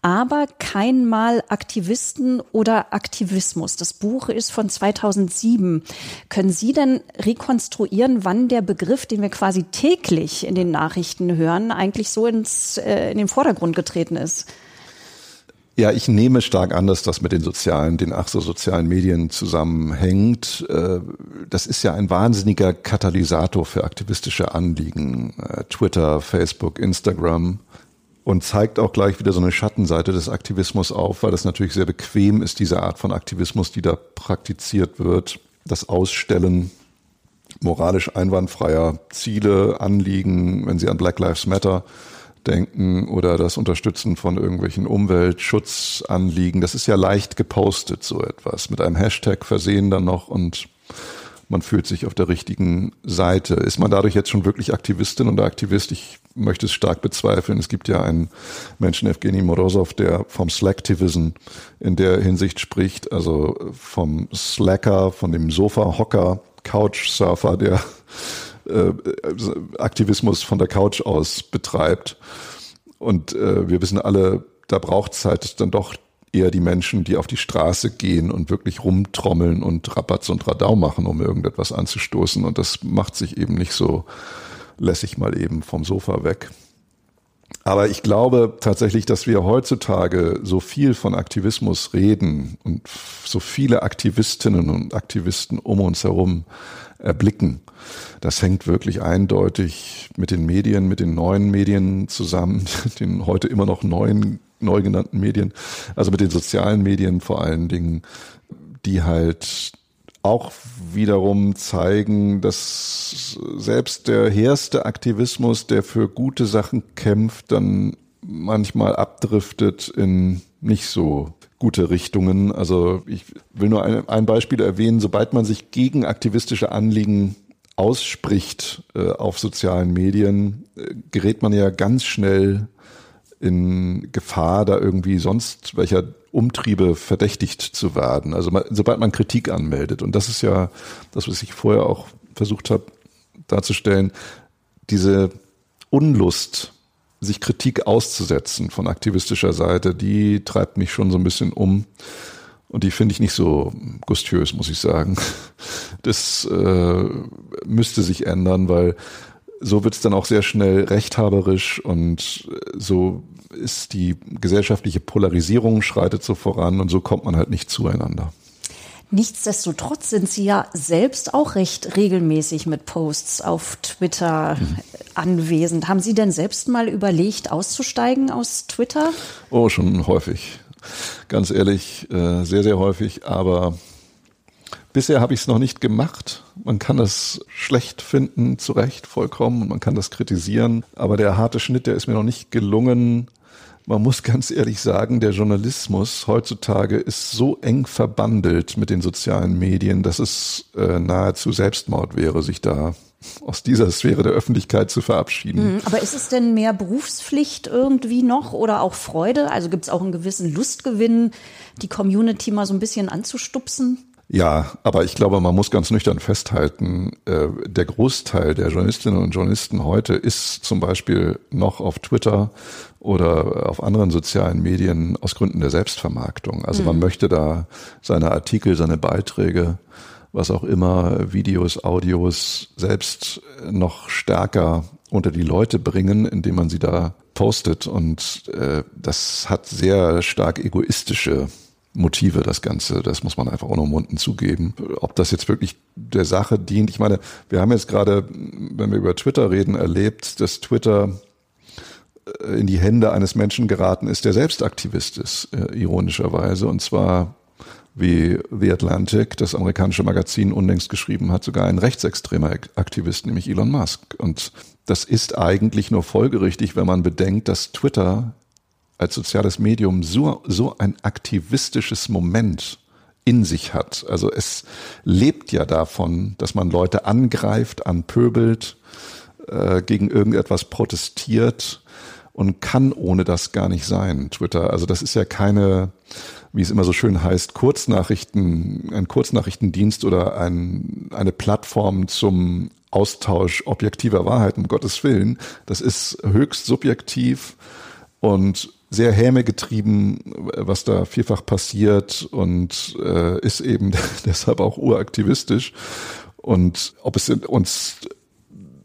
aber kein Mal Aktivisten oder Aktivismus. Das Buch ist von 2007. Können Sie denn rekonstruieren, wann der Begriff, den wir quasi täglich in den Nachrichten hören, eigentlich so ins, äh, in den Vordergrund getreten ist? Ja, ich nehme stark an, dass das mit den sozialen, den ach so sozialen Medien zusammenhängt. Äh, das ist ja ein wahnsinniger Katalysator für aktivistische Anliegen. Äh, Twitter, Facebook, Instagram. Und zeigt auch gleich wieder so eine Schattenseite des Aktivismus auf, weil das natürlich sehr bequem ist, diese Art von Aktivismus, die da praktiziert wird. Das Ausstellen moralisch einwandfreier Ziele, Anliegen, wenn sie an Black Lives Matter denken oder das Unterstützen von irgendwelchen Umweltschutzanliegen. Das ist ja leicht gepostet, so etwas. Mit einem Hashtag versehen dann noch und man fühlt sich auf der richtigen Seite. Ist man dadurch jetzt schon wirklich Aktivistin oder Aktivist? Ich möchte es stark bezweifeln. Es gibt ja einen Menschen, Evgeny Morozov, der vom Slacktivism in der Hinsicht spricht, also vom Slacker, von dem Sofa-Hocker, Couchsurfer, der äh, Aktivismus von der Couch aus betreibt. Und äh, wir wissen alle, da braucht es halt dann doch eher die Menschen, die auf die Straße gehen und wirklich rumtrommeln und Rabatz und Radau machen, um irgendetwas anzustoßen. Und das macht sich eben nicht so lässig mal eben vom Sofa weg. Aber ich glaube tatsächlich, dass wir heutzutage so viel von Aktivismus reden und so viele Aktivistinnen und Aktivisten um uns herum erblicken. Das hängt wirklich eindeutig mit den Medien, mit den neuen Medien zusammen, den heute immer noch neuen, neu genannten Medien, also mit den sozialen Medien vor allen Dingen, die halt auch wiederum zeigen, dass selbst der hehrste Aktivismus, der für gute Sachen kämpft, dann manchmal abdriftet in nicht so gute Richtungen. Also ich will nur ein, ein Beispiel erwähnen. Sobald man sich gegen aktivistische Anliegen ausspricht äh, auf sozialen Medien, äh, gerät man ja ganz schnell in Gefahr, da irgendwie sonst welcher Umtriebe verdächtigt zu werden. Also man, sobald man Kritik anmeldet. Und das ist ja das, was ich vorher auch versucht habe darzustellen, diese Unlust, sich Kritik auszusetzen von aktivistischer Seite, die treibt mich schon so ein bisschen um. Und die finde ich nicht so gustiös, muss ich sagen. Das äh, müsste sich ändern, weil so wird es dann auch sehr schnell rechthaberisch und so ist die gesellschaftliche Polarisierung schreitet so voran und so kommt man halt nicht zueinander. Nichtsdestotrotz sind Sie ja selbst auch recht regelmäßig mit Posts auf Twitter mhm. anwesend. Haben Sie denn selbst mal überlegt, auszusteigen aus Twitter? Oh, schon häufig. Ganz ehrlich, äh, sehr, sehr häufig. Aber bisher habe ich es noch nicht gemacht. Man kann das schlecht finden, zu Recht, vollkommen. Und man kann das kritisieren. Aber der harte Schnitt, der ist mir noch nicht gelungen man muss ganz ehrlich sagen, der Journalismus heutzutage ist so eng verbandelt mit den sozialen Medien, dass es äh, nahezu Selbstmord wäre, sich da aus dieser Sphäre der Öffentlichkeit zu verabschieden. Mhm, aber ist es denn mehr Berufspflicht irgendwie noch oder auch Freude? Also gibt es auch einen gewissen Lustgewinn, die Community mal so ein bisschen anzustupsen? Ja, aber ich glaube, man muss ganz nüchtern festhalten, äh, der Großteil der Journalistinnen und Journalisten heute ist zum Beispiel noch auf Twitter oder auf anderen sozialen Medien aus Gründen der Selbstvermarktung. Also mhm. man möchte da seine Artikel, seine Beiträge, was auch immer, Videos, Audios selbst noch stärker unter die Leute bringen, indem man sie da postet. Und äh, das hat sehr stark egoistische Motive, das Ganze. Das muss man einfach unumwunden zugeben. Ob das jetzt wirklich der Sache dient. Ich meine, wir haben jetzt gerade, wenn wir über Twitter reden, erlebt, dass Twitter äh, in die Hände eines Menschen geraten ist, der selbst Aktivist ist, äh, ironischerweise. Und zwar, wie The Atlantic, das amerikanische Magazin, unlängst geschrieben hat, sogar ein rechtsextremer Aktivist, nämlich Elon Musk. Und das ist eigentlich nur folgerichtig, wenn man bedenkt, dass Twitter als soziales Medium so, so ein aktivistisches Moment in sich hat. Also es lebt ja davon, dass man Leute angreift, anpöbelt, äh, gegen irgendetwas protestiert und kann ohne das gar nicht sein, Twitter. Also das ist ja keine, wie es immer so schön heißt, Kurznachrichten, ein Kurznachrichtendienst oder ein, eine Plattform zum Austausch objektiver Wahrheiten, um Gottes Willen. Das ist höchst subjektiv und sehr häme getrieben, was da vielfach passiert und äh, ist eben deshalb auch uraktivistisch. Und ob es uns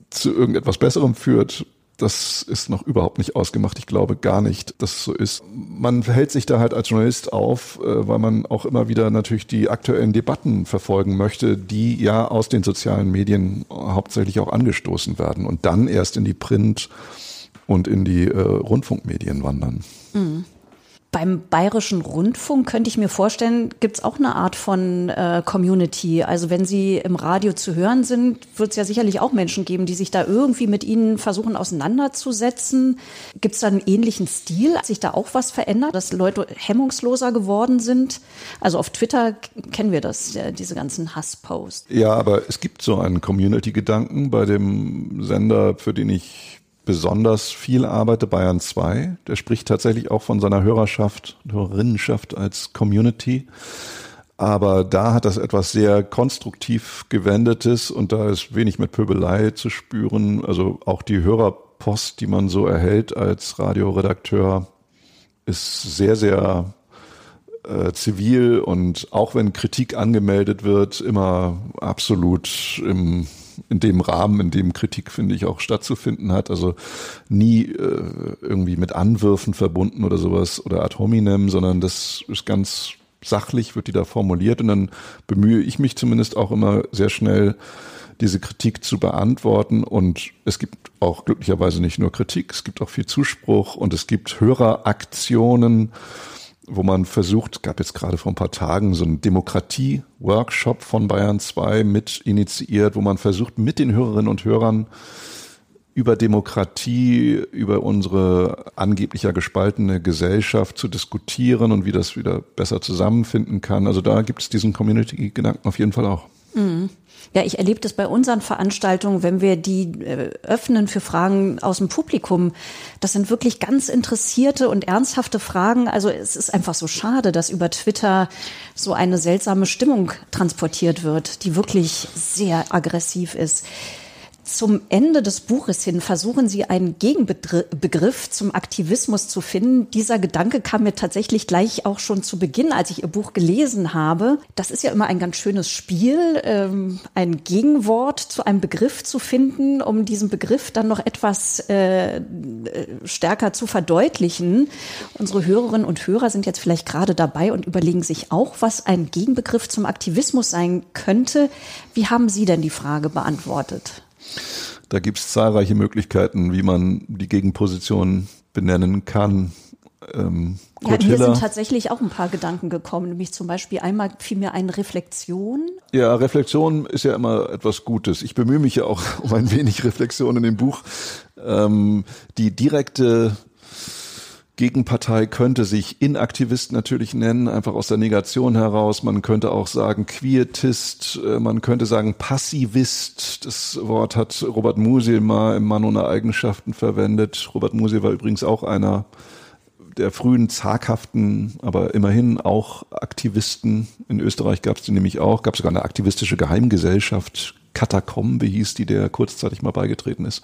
zu irgendetwas Besserem führt, das ist noch überhaupt nicht ausgemacht. Ich glaube gar nicht, dass es so ist. Man hält sich da halt als Journalist auf, äh, weil man auch immer wieder natürlich die aktuellen Debatten verfolgen möchte, die ja aus den sozialen Medien hauptsächlich auch angestoßen werden und dann erst in die Print- und in die äh, Rundfunkmedien wandern. Mhm. Beim Bayerischen Rundfunk könnte ich mir vorstellen, gibt es auch eine Art von äh, Community. Also wenn Sie im Radio zu hören sind, wird es ja sicherlich auch Menschen geben, die sich da irgendwie mit Ihnen versuchen auseinanderzusetzen. Gibt es da einen ähnlichen Stil? Hat sich da auch was verändert, dass Leute hemmungsloser geworden sind? Also auf Twitter kennen wir das, diese ganzen Hassposts. Ja, aber es gibt so einen Community-Gedanken bei dem Sender, für den ich besonders viel arbeite, Bayern 2. Der spricht tatsächlich auch von seiner Hörerschaft, Hörerinnenschaft als Community. Aber da hat das etwas sehr konstruktiv gewendetes und da ist wenig mit Pöbelei zu spüren. Also auch die Hörerpost, die man so erhält als Radioredakteur, ist sehr, sehr äh, zivil und auch wenn Kritik angemeldet wird, immer absolut im in dem Rahmen, in dem Kritik, finde ich, auch stattzufinden hat. Also nie äh, irgendwie mit Anwürfen verbunden oder sowas oder ad hominem, sondern das ist ganz sachlich, wird die da formuliert und dann bemühe ich mich zumindest auch immer sehr schnell, diese Kritik zu beantworten. Und es gibt auch glücklicherweise nicht nur Kritik, es gibt auch viel Zuspruch und es gibt Höreraktionen wo man versucht, gab jetzt gerade vor ein paar Tagen so einen Demokratie-Workshop von Bayern 2 mit initiiert, wo man versucht, mit den Hörerinnen und Hörern über Demokratie, über unsere angeblicher gespaltene Gesellschaft zu diskutieren und wie das wieder besser zusammenfinden kann. Also da gibt es diesen Community-Gedanken auf jeden Fall auch. Ja, ich erlebe das bei unseren Veranstaltungen, wenn wir die äh, öffnen für Fragen aus dem Publikum. Das sind wirklich ganz interessierte und ernsthafte Fragen. Also es ist einfach so schade, dass über Twitter so eine seltsame Stimmung transportiert wird, die wirklich sehr aggressiv ist. Zum Ende des Buches hin versuchen Sie einen Gegenbegriff zum Aktivismus zu finden. Dieser Gedanke kam mir tatsächlich gleich auch schon zu Beginn, als ich Ihr Buch gelesen habe. Das ist ja immer ein ganz schönes Spiel, ähm, ein Gegenwort zu einem Begriff zu finden, um diesen Begriff dann noch etwas äh, stärker zu verdeutlichen. Unsere Hörerinnen und Hörer sind jetzt vielleicht gerade dabei und überlegen sich auch, was ein Gegenbegriff zum Aktivismus sein könnte. Wie haben Sie denn die Frage beantwortet? Da gibt es zahlreiche Möglichkeiten, wie man die Gegenposition benennen kann. Ähm, ja, mir sind tatsächlich auch ein paar Gedanken gekommen, nämlich zum Beispiel einmal fiel mir eine Reflexion. Ja, Reflexion ist ja immer etwas Gutes. Ich bemühe mich ja auch um ein wenig Reflexion in dem Buch. Ähm, die direkte Gegenpartei könnte sich Inaktivist natürlich nennen, einfach aus der Negation heraus. Man könnte auch sagen Quietist, äh, man könnte sagen Passivist. Das Wort hat Robert Musil mal im Mann ohne Eigenschaften verwendet. Robert Musil war übrigens auch einer der frühen zaghaften, aber immerhin auch Aktivisten. In Österreich gab es die nämlich auch, gab sogar eine aktivistische Geheimgesellschaft, Katakombe hieß die, der kurzzeitig mal beigetreten ist.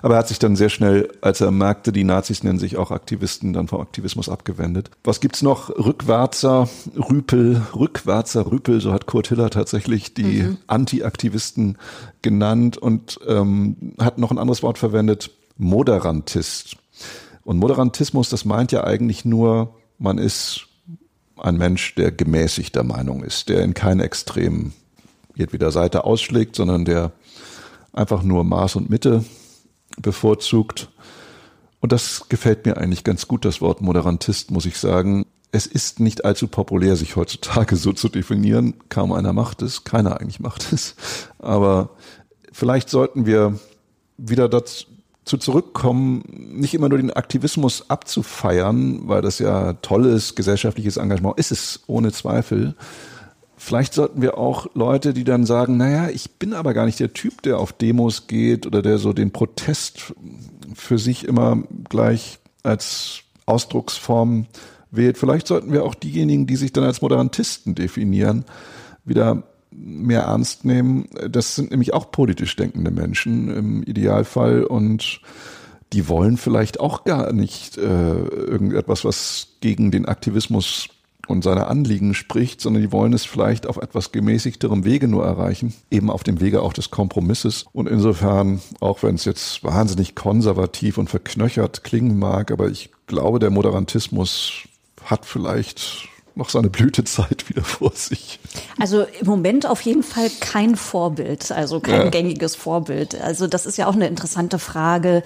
Aber er hat sich dann sehr schnell, als er merkte, die Nazis nennen sich auch Aktivisten, dann vom Aktivismus abgewendet. Was gibt's noch? Rückwärtser, Rüpel, Rückwärtser, Rüpel, so hat Kurt Hiller tatsächlich die mhm. Anti-Aktivisten genannt und ähm, hat noch ein anderes Wort verwendet, Moderantist. Und Moderantismus, das meint ja eigentlich nur, man ist ein Mensch, der gemäßigter Meinung ist, der in keinen Extremen jedweder Seite ausschlägt, sondern der einfach nur Maß und Mitte bevorzugt. Und das gefällt mir eigentlich ganz gut, das Wort Moderantist, muss ich sagen. Es ist nicht allzu populär, sich heutzutage so zu definieren. Kaum einer macht es, keiner eigentlich macht es. Aber vielleicht sollten wir wieder dazu zurückkommen, nicht immer nur den Aktivismus abzufeiern, weil das ja tolles gesellschaftliches Engagement ist es ohne Zweifel, Vielleicht sollten wir auch Leute, die dann sagen, naja, ich bin aber gar nicht der Typ, der auf Demos geht oder der so den Protest für sich immer gleich als Ausdrucksform wählt. Vielleicht sollten wir auch diejenigen, die sich dann als Moderantisten definieren, wieder mehr ernst nehmen. Das sind nämlich auch politisch denkende Menschen im Idealfall und die wollen vielleicht auch gar nicht äh, irgendetwas, was gegen den Aktivismus und seine Anliegen spricht, sondern die wollen es vielleicht auf etwas gemäßigterem Wege nur erreichen, eben auf dem Wege auch des Kompromisses. Und insofern, auch wenn es jetzt wahnsinnig konservativ und verknöchert klingen mag, aber ich glaube, der Moderantismus hat vielleicht noch seine Blütezeit wieder vor sich. Also im Moment auf jeden Fall kein Vorbild, also kein ja. gängiges Vorbild. Also das ist ja auch eine interessante Frage.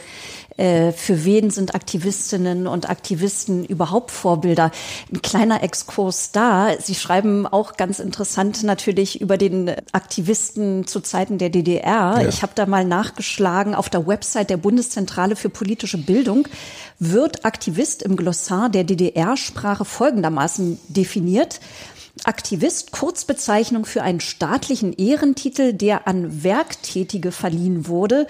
Äh, für wen sind Aktivistinnen und Aktivisten überhaupt Vorbilder? Ein kleiner Exkurs da. Sie schreiben auch ganz interessant natürlich über den Aktivisten zu Zeiten der DDR. Ja. Ich habe da mal nachgeschlagen auf der Website der Bundeszentrale für politische Bildung wird Aktivist im Glossar der DDR-Sprache folgendermaßen definiert. Aktivist, Kurzbezeichnung für einen staatlichen Ehrentitel, der an Werktätige verliehen wurde,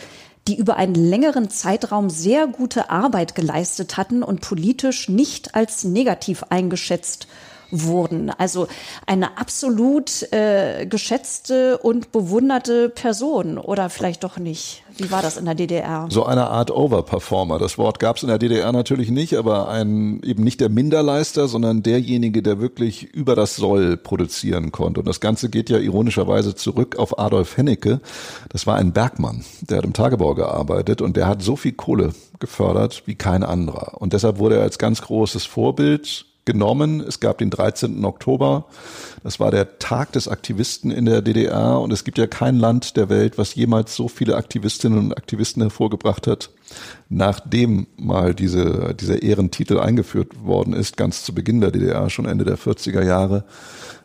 die über einen längeren Zeitraum sehr gute Arbeit geleistet hatten und politisch nicht als negativ eingeschätzt wurden. Also eine absolut äh, geschätzte und bewunderte Person oder vielleicht doch nicht. Wie war das in der DDR? So eine Art Overperformer. Das Wort gab es in der DDR natürlich nicht, aber ein eben nicht der Minderleister, sondern derjenige, der wirklich über das Soll produzieren konnte. Und das Ganze geht ja ironischerweise zurück auf Adolf Hennecke. Das war ein Bergmann, der hat im Tagebau gearbeitet und der hat so viel Kohle gefördert wie kein anderer. Und deshalb wurde er als ganz großes Vorbild genommen. Es gab den 13. Oktober. Das war der Tag des Aktivisten in der DDR. Und es gibt ja kein Land der Welt, was jemals so viele Aktivistinnen und Aktivisten hervorgebracht hat, nachdem mal diese, dieser Ehrentitel eingeführt worden ist, ganz zu Beginn der DDR, schon Ende der 40er Jahre,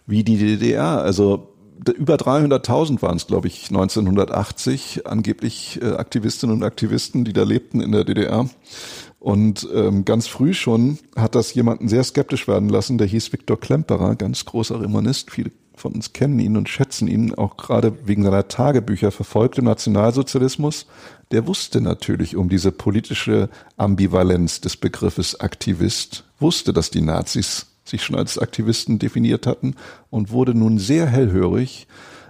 wie die DDR. Also über 300.000 waren es, glaube ich, 1980 angeblich äh, Aktivistinnen und Aktivisten, die da lebten in der DDR. Und ähm, ganz früh schon hat das jemanden sehr skeptisch werden lassen, der hieß Viktor Klemperer, ganz großer Romanist. Viele von uns kennen ihn und schätzen ihn auch gerade wegen seiner Tagebücher verfolgt im Nationalsozialismus. Der wusste natürlich um diese politische Ambivalenz des Begriffes Aktivist, wusste, dass die Nazis sich schon als Aktivisten definiert hatten und wurde nun sehr hellhörig,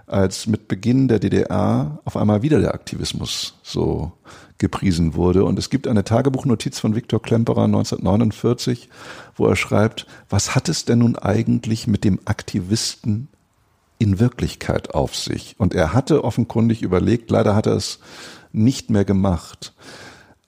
als mit Beginn der DDR auf einmal wieder der Aktivismus so gepriesen wurde. Und es gibt eine Tagebuchnotiz von Viktor Klemperer 1949, wo er schreibt, was hat es denn nun eigentlich mit dem Aktivisten in Wirklichkeit auf sich? Und er hatte offenkundig überlegt, leider hat er es nicht mehr gemacht,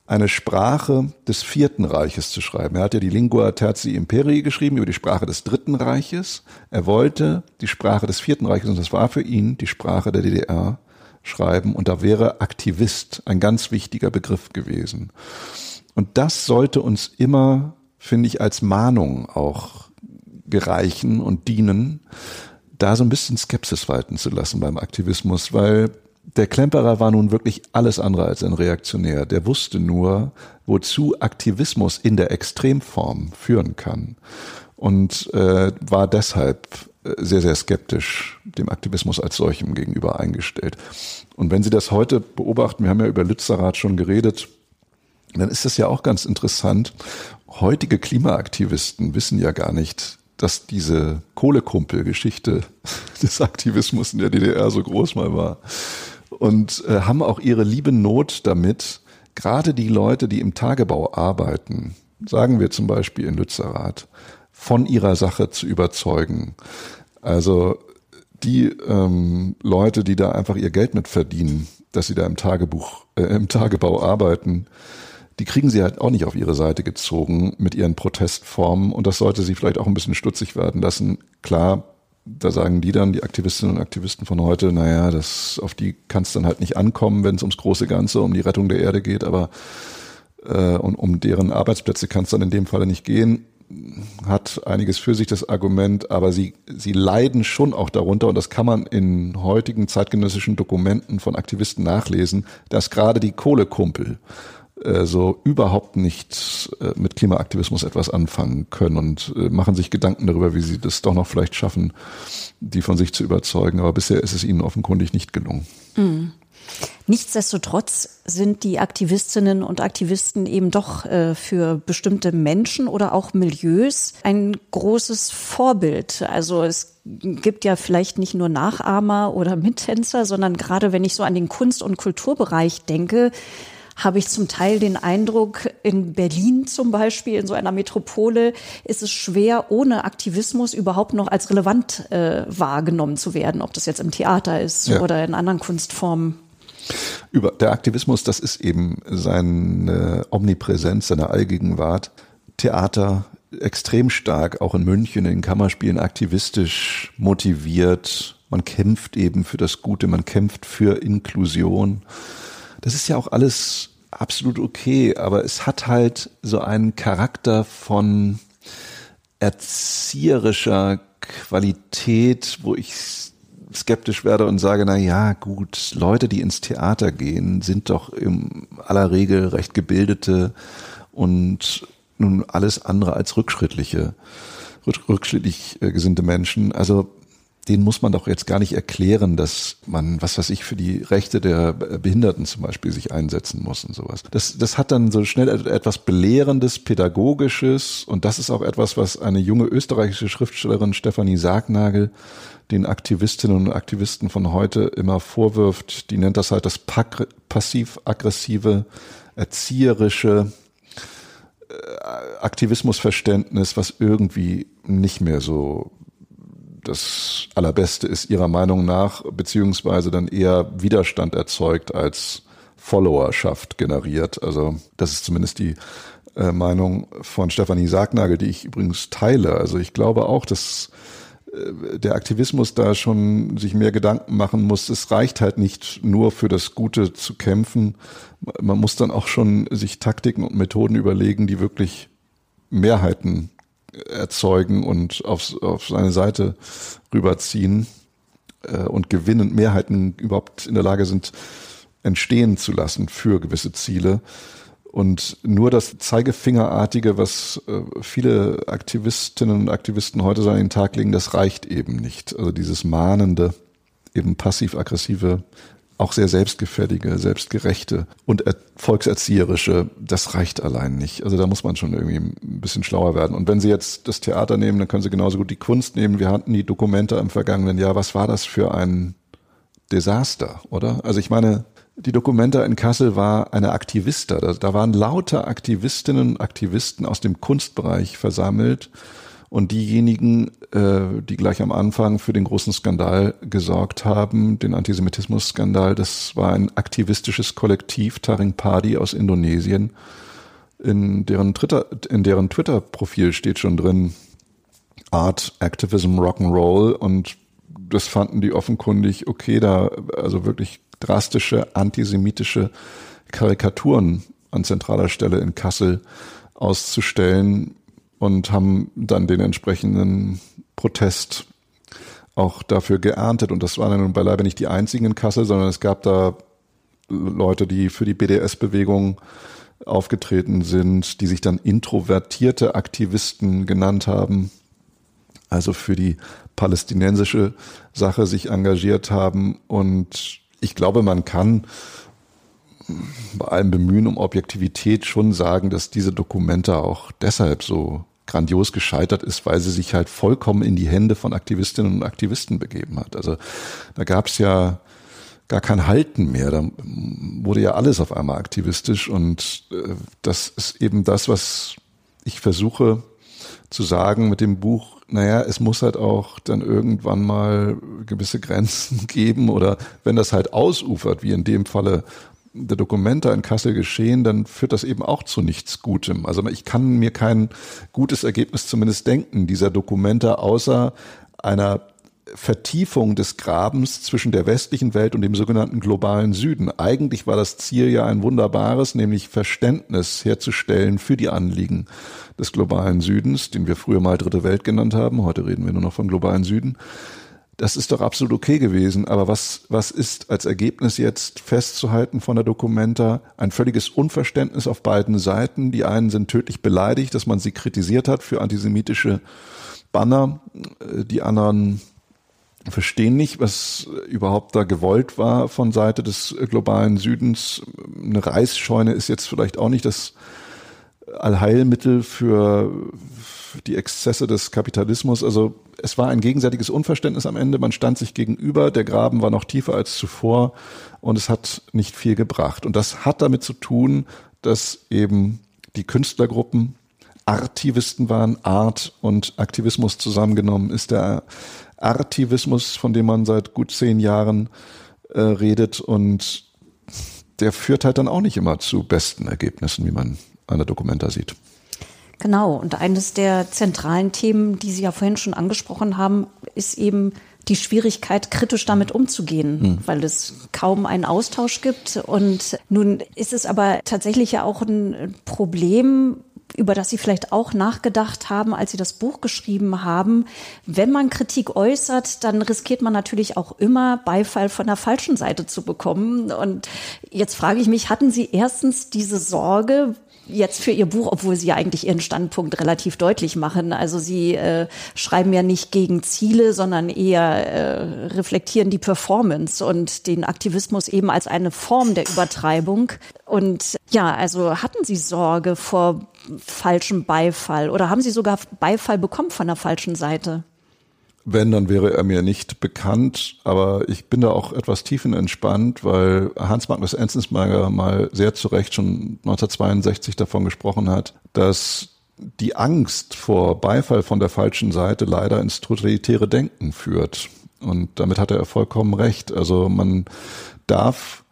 eine Sprache des Vierten Reiches zu schreiben. Er hat ja die Lingua Terzi Imperii geschrieben über die Sprache des Dritten Reiches. Er wollte die Sprache des Vierten Reiches, und das war für ihn die Sprache der DDR, schreiben. Und da wäre Aktivist ein ganz wichtiger Begriff gewesen. Und das sollte uns immer, finde ich, als Mahnung auch gereichen und dienen, da so ein bisschen Skepsis walten zu lassen beim Aktivismus, weil der Klemperer war nun wirklich alles andere als ein Reaktionär. Der wusste nur, wozu Aktivismus in der Extremform führen kann und äh, war deshalb sehr, sehr skeptisch dem Aktivismus als solchem gegenüber eingestellt. Und wenn Sie das heute beobachten, wir haben ja über Lützerath schon geredet, dann ist das ja auch ganz interessant. Heutige Klimaaktivisten wissen ja gar nicht, dass diese Kohlekumpel-Geschichte des Aktivismus in der DDR so groß mal war und äh, haben auch ihre liebe Not damit, gerade die Leute, die im Tagebau arbeiten, sagen wir zum Beispiel in Lützerath, von ihrer Sache zu überzeugen. Also die ähm, Leute, die da einfach ihr Geld mit verdienen, dass sie da im Tagebuch, äh, im Tagebau arbeiten, die kriegen sie halt auch nicht auf ihre Seite gezogen mit ihren Protestformen und das sollte sie vielleicht auch ein bisschen stutzig werden lassen. Klar, da sagen die dann, die Aktivistinnen und Aktivisten von heute, naja, das, auf die kann es dann halt nicht ankommen, wenn es ums große Ganze, um die Rettung der Erde geht, aber äh, und um deren Arbeitsplätze kann es dann in dem Falle nicht gehen hat einiges für sich das Argument, aber sie, sie leiden schon auch darunter, und das kann man in heutigen zeitgenössischen Dokumenten von Aktivisten nachlesen, dass gerade die Kohlekumpel äh, so überhaupt nicht äh, mit Klimaaktivismus etwas anfangen können und äh, machen sich Gedanken darüber, wie sie das doch noch vielleicht schaffen, die von sich zu überzeugen. Aber bisher ist es ihnen offenkundig nicht gelungen. Mhm. Nichtsdestotrotz sind die Aktivistinnen und Aktivisten eben doch äh, für bestimmte Menschen oder auch Milieus ein großes Vorbild. Also es gibt ja vielleicht nicht nur Nachahmer oder Mittänzer, sondern gerade wenn ich so an den Kunst- und Kulturbereich denke, habe ich zum Teil den Eindruck, in Berlin zum Beispiel, in so einer Metropole, ist es schwer, ohne Aktivismus überhaupt noch als relevant äh, wahrgenommen zu werden, ob das jetzt im Theater ist ja. oder in anderen Kunstformen. Über der Aktivismus, das ist eben seine Omnipräsenz, seine Allgegenwart. Theater extrem stark, auch in München, in Kammerspielen aktivistisch motiviert. Man kämpft eben für das Gute, man kämpft für Inklusion. Das ist ja auch alles absolut okay, aber es hat halt so einen Charakter von erzieherischer Qualität, wo ich skeptisch werde und sage, na ja, gut, Leute, die ins Theater gehen, sind doch in aller Regel recht gebildete und nun alles andere als rückschrittliche, rückschrittlich äh, gesinnte Menschen. Also den muss man doch jetzt gar nicht erklären, dass man, was weiß ich, für die Rechte der Behinderten zum Beispiel sich einsetzen muss und sowas. Das, das hat dann so schnell etwas Belehrendes, Pädagogisches und das ist auch etwas, was eine junge österreichische Schriftstellerin Stefanie Sargnagel den Aktivistinnen und Aktivisten von heute immer vorwirft. Die nennt das halt das passiv-aggressive, erzieherische äh, Aktivismusverständnis, was irgendwie nicht mehr so das Allerbeste ist ihrer Meinung nach, beziehungsweise dann eher Widerstand erzeugt als Followerschaft generiert. Also das ist zumindest die äh, Meinung von Stefanie Sargnagel, die ich übrigens teile. Also ich glaube auch, dass der Aktivismus da schon sich mehr Gedanken machen muss. Es reicht halt nicht nur für das Gute zu kämpfen. Man muss dann auch schon sich Taktiken und Methoden überlegen, die wirklich Mehrheiten erzeugen und auf, auf seine Seite rüberziehen äh, und gewinnen, Mehrheiten überhaupt in der Lage sind, entstehen zu lassen für gewisse Ziele. Und nur das Zeigefingerartige, was äh, viele Aktivistinnen und Aktivisten heute so an den Tag legen, das reicht eben nicht. Also dieses mahnende, eben passiv-aggressive auch sehr selbstgefällige, selbstgerechte und volkserzieherische, das reicht allein nicht. Also da muss man schon irgendwie ein bisschen schlauer werden. Und wenn Sie jetzt das Theater nehmen, dann können Sie genauso gut die Kunst nehmen. Wir hatten die Dokumente im vergangenen Jahr. Was war das für ein Desaster, oder? Also ich meine, die Documenta in Kassel war eine Aktivista. Da, da waren lauter Aktivistinnen und Aktivisten aus dem Kunstbereich versammelt. Und diejenigen, äh, die gleich am Anfang für den großen Skandal gesorgt haben, den Antisemitismus-Skandal, das war ein aktivistisches Kollektiv, Taring Padi aus Indonesien. In deren Twitter, in deren Twitter-Profil steht schon drin, Art, Activism, Rock'n'Roll und das fanden die offenkundig okay, da also wirklich drastische antisemitische Karikaturen an zentraler Stelle in Kassel auszustellen und haben dann den entsprechenden Protest auch dafür geerntet. Und das waren nun beileibe nicht die einzigen in Kassel, sondern es gab da Leute, die für die BDS-Bewegung aufgetreten sind, die sich dann introvertierte Aktivisten genannt haben, also für die palästinensische Sache sich engagiert haben. Und ich glaube, man kann bei allem Bemühen um Objektivität schon sagen, dass diese Dokumente auch deshalb so grandios gescheitert ist, weil sie sich halt vollkommen in die Hände von Aktivistinnen und Aktivisten begeben hat. Also da gab es ja gar kein Halten mehr. Da wurde ja alles auf einmal aktivistisch und äh, das ist eben das, was ich versuche zu sagen mit dem Buch. Naja, es muss halt auch dann irgendwann mal gewisse Grenzen geben oder wenn das halt ausufert, wie in dem Falle der Dokumenta in Kassel geschehen, dann führt das eben auch zu nichts Gutem. Also ich kann mir kein gutes Ergebnis zumindest denken, dieser Dokumenta, außer einer Vertiefung des Grabens zwischen der westlichen Welt und dem sogenannten globalen Süden. Eigentlich war das Ziel ja ein wunderbares, nämlich Verständnis herzustellen für die Anliegen des globalen Südens, den wir früher mal Dritte Welt genannt haben. Heute reden wir nur noch vom globalen Süden. Das ist doch absolut okay gewesen. Aber was, was ist als Ergebnis jetzt festzuhalten von der Dokumenta? Ein völliges Unverständnis auf beiden Seiten. Die einen sind tödlich beleidigt, dass man sie kritisiert hat für antisemitische Banner. Die anderen verstehen nicht, was überhaupt da gewollt war von Seite des globalen Südens. Eine Reisscheune ist jetzt vielleicht auch nicht das Allheilmittel für die Exzesse des Kapitalismus. Also es war ein gegenseitiges Unverständnis am Ende. Man stand sich gegenüber. Der Graben war noch tiefer als zuvor und es hat nicht viel gebracht. Und das hat damit zu tun, dass eben die Künstlergruppen Artivisten waren. Art und Aktivismus zusammengenommen ist der Artivismus, von dem man seit gut zehn Jahren äh, redet und der führt halt dann auch nicht immer zu besten Ergebnissen, wie man an der Dokumenta sieht. Genau, und eines der zentralen Themen, die Sie ja vorhin schon angesprochen haben, ist eben die Schwierigkeit, kritisch damit umzugehen, mhm. weil es kaum einen Austausch gibt. Und nun ist es aber tatsächlich ja auch ein Problem, über das Sie vielleicht auch nachgedacht haben, als Sie das Buch geschrieben haben. Wenn man Kritik äußert, dann riskiert man natürlich auch immer Beifall von der falschen Seite zu bekommen. Und jetzt frage ich mich, hatten Sie erstens diese Sorge, jetzt für Ihr Buch, obwohl Sie ja eigentlich Ihren Standpunkt relativ deutlich machen. Also Sie äh, schreiben ja nicht gegen Ziele, sondern eher äh, reflektieren die Performance und den Aktivismus eben als eine Form der Übertreibung. Und ja, also hatten Sie Sorge vor falschem Beifall oder haben Sie sogar Beifall bekommen von der falschen Seite? Wenn, dann wäre er mir nicht bekannt, aber ich bin da auch etwas tiefenentspannt, weil Hans Magnus Enzensberger mal sehr zu Recht schon 1962 davon gesprochen hat, dass die Angst vor Beifall von der falschen Seite leider ins totalitäre Denken führt. Und damit hat er vollkommen recht. Also man darf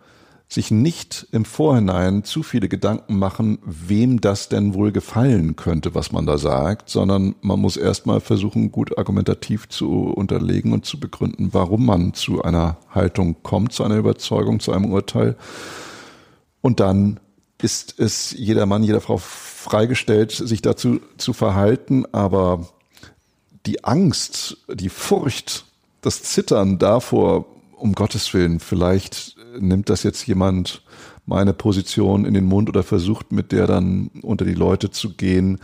sich nicht im Vorhinein zu viele Gedanken machen, wem das denn wohl gefallen könnte, was man da sagt, sondern man muss erstmal versuchen, gut argumentativ zu unterlegen und zu begründen, warum man zu einer Haltung kommt, zu einer Überzeugung, zu einem Urteil. Und dann ist es jeder Mann, jeder Frau freigestellt, sich dazu zu verhalten, aber die Angst, die Furcht, das Zittern davor, um Gottes Willen, vielleicht nimmt das jetzt jemand meine Position in den Mund oder versucht mit der dann unter die Leute zu gehen.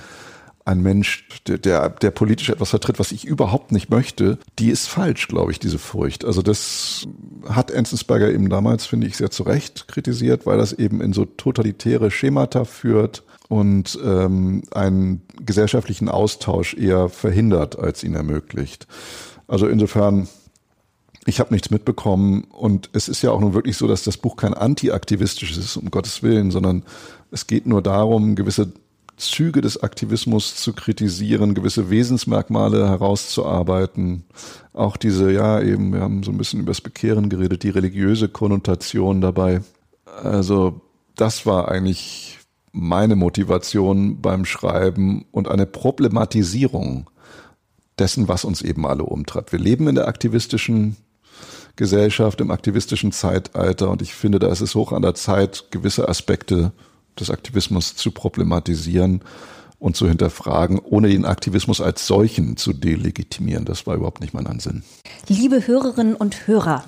Ein Mensch, der, der, der politisch etwas vertritt, was ich überhaupt nicht möchte, die ist falsch, glaube ich, diese Furcht. Also das hat Enzensberger eben damals, finde ich, sehr zu Recht kritisiert, weil das eben in so totalitäre Schemata führt und ähm, einen gesellschaftlichen Austausch eher verhindert, als ihn ermöglicht. Also insofern ich habe nichts mitbekommen und es ist ja auch nun wirklich so, dass das Buch kein antiaktivistisches ist, um Gottes Willen, sondern es geht nur darum, gewisse Züge des Aktivismus zu kritisieren, gewisse Wesensmerkmale herauszuarbeiten. Auch diese, ja, eben, wir haben so ein bisschen über das Bekehren geredet, die religiöse Konnotation dabei. Also das war eigentlich meine Motivation beim Schreiben und eine Problematisierung dessen, was uns eben alle umtreibt. Wir leben in der aktivistischen Gesellschaft, im aktivistischen Zeitalter und ich finde, da ist es hoch an der Zeit, gewisse Aspekte des Aktivismus zu problematisieren und zu hinterfragen, ohne den Aktivismus als solchen zu delegitimieren. Das war überhaupt nicht mein Ansinn. Liebe Hörerinnen und Hörer,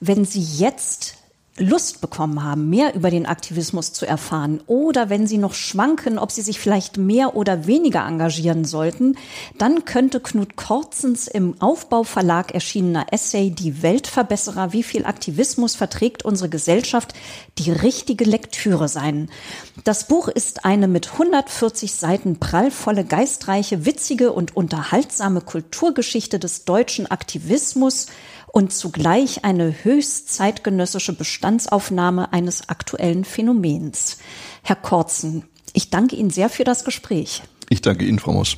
wenn Sie jetzt Lust bekommen haben, mehr über den Aktivismus zu erfahren oder wenn Sie noch schwanken, ob Sie sich vielleicht mehr oder weniger engagieren sollten, dann könnte Knut Korzens im Aufbauverlag erschienener Essay Die Weltverbesserer, wie viel Aktivismus verträgt unsere Gesellschaft, die richtige Lektüre sein. Das Buch ist eine mit 140 Seiten prallvolle, geistreiche, witzige und unterhaltsame Kulturgeschichte des deutschen Aktivismus, und zugleich eine höchst zeitgenössische Bestandsaufnahme eines aktuellen Phänomens. Herr Korzen, ich danke Ihnen sehr für das Gespräch. Ich danke Ihnen, Frau Moss.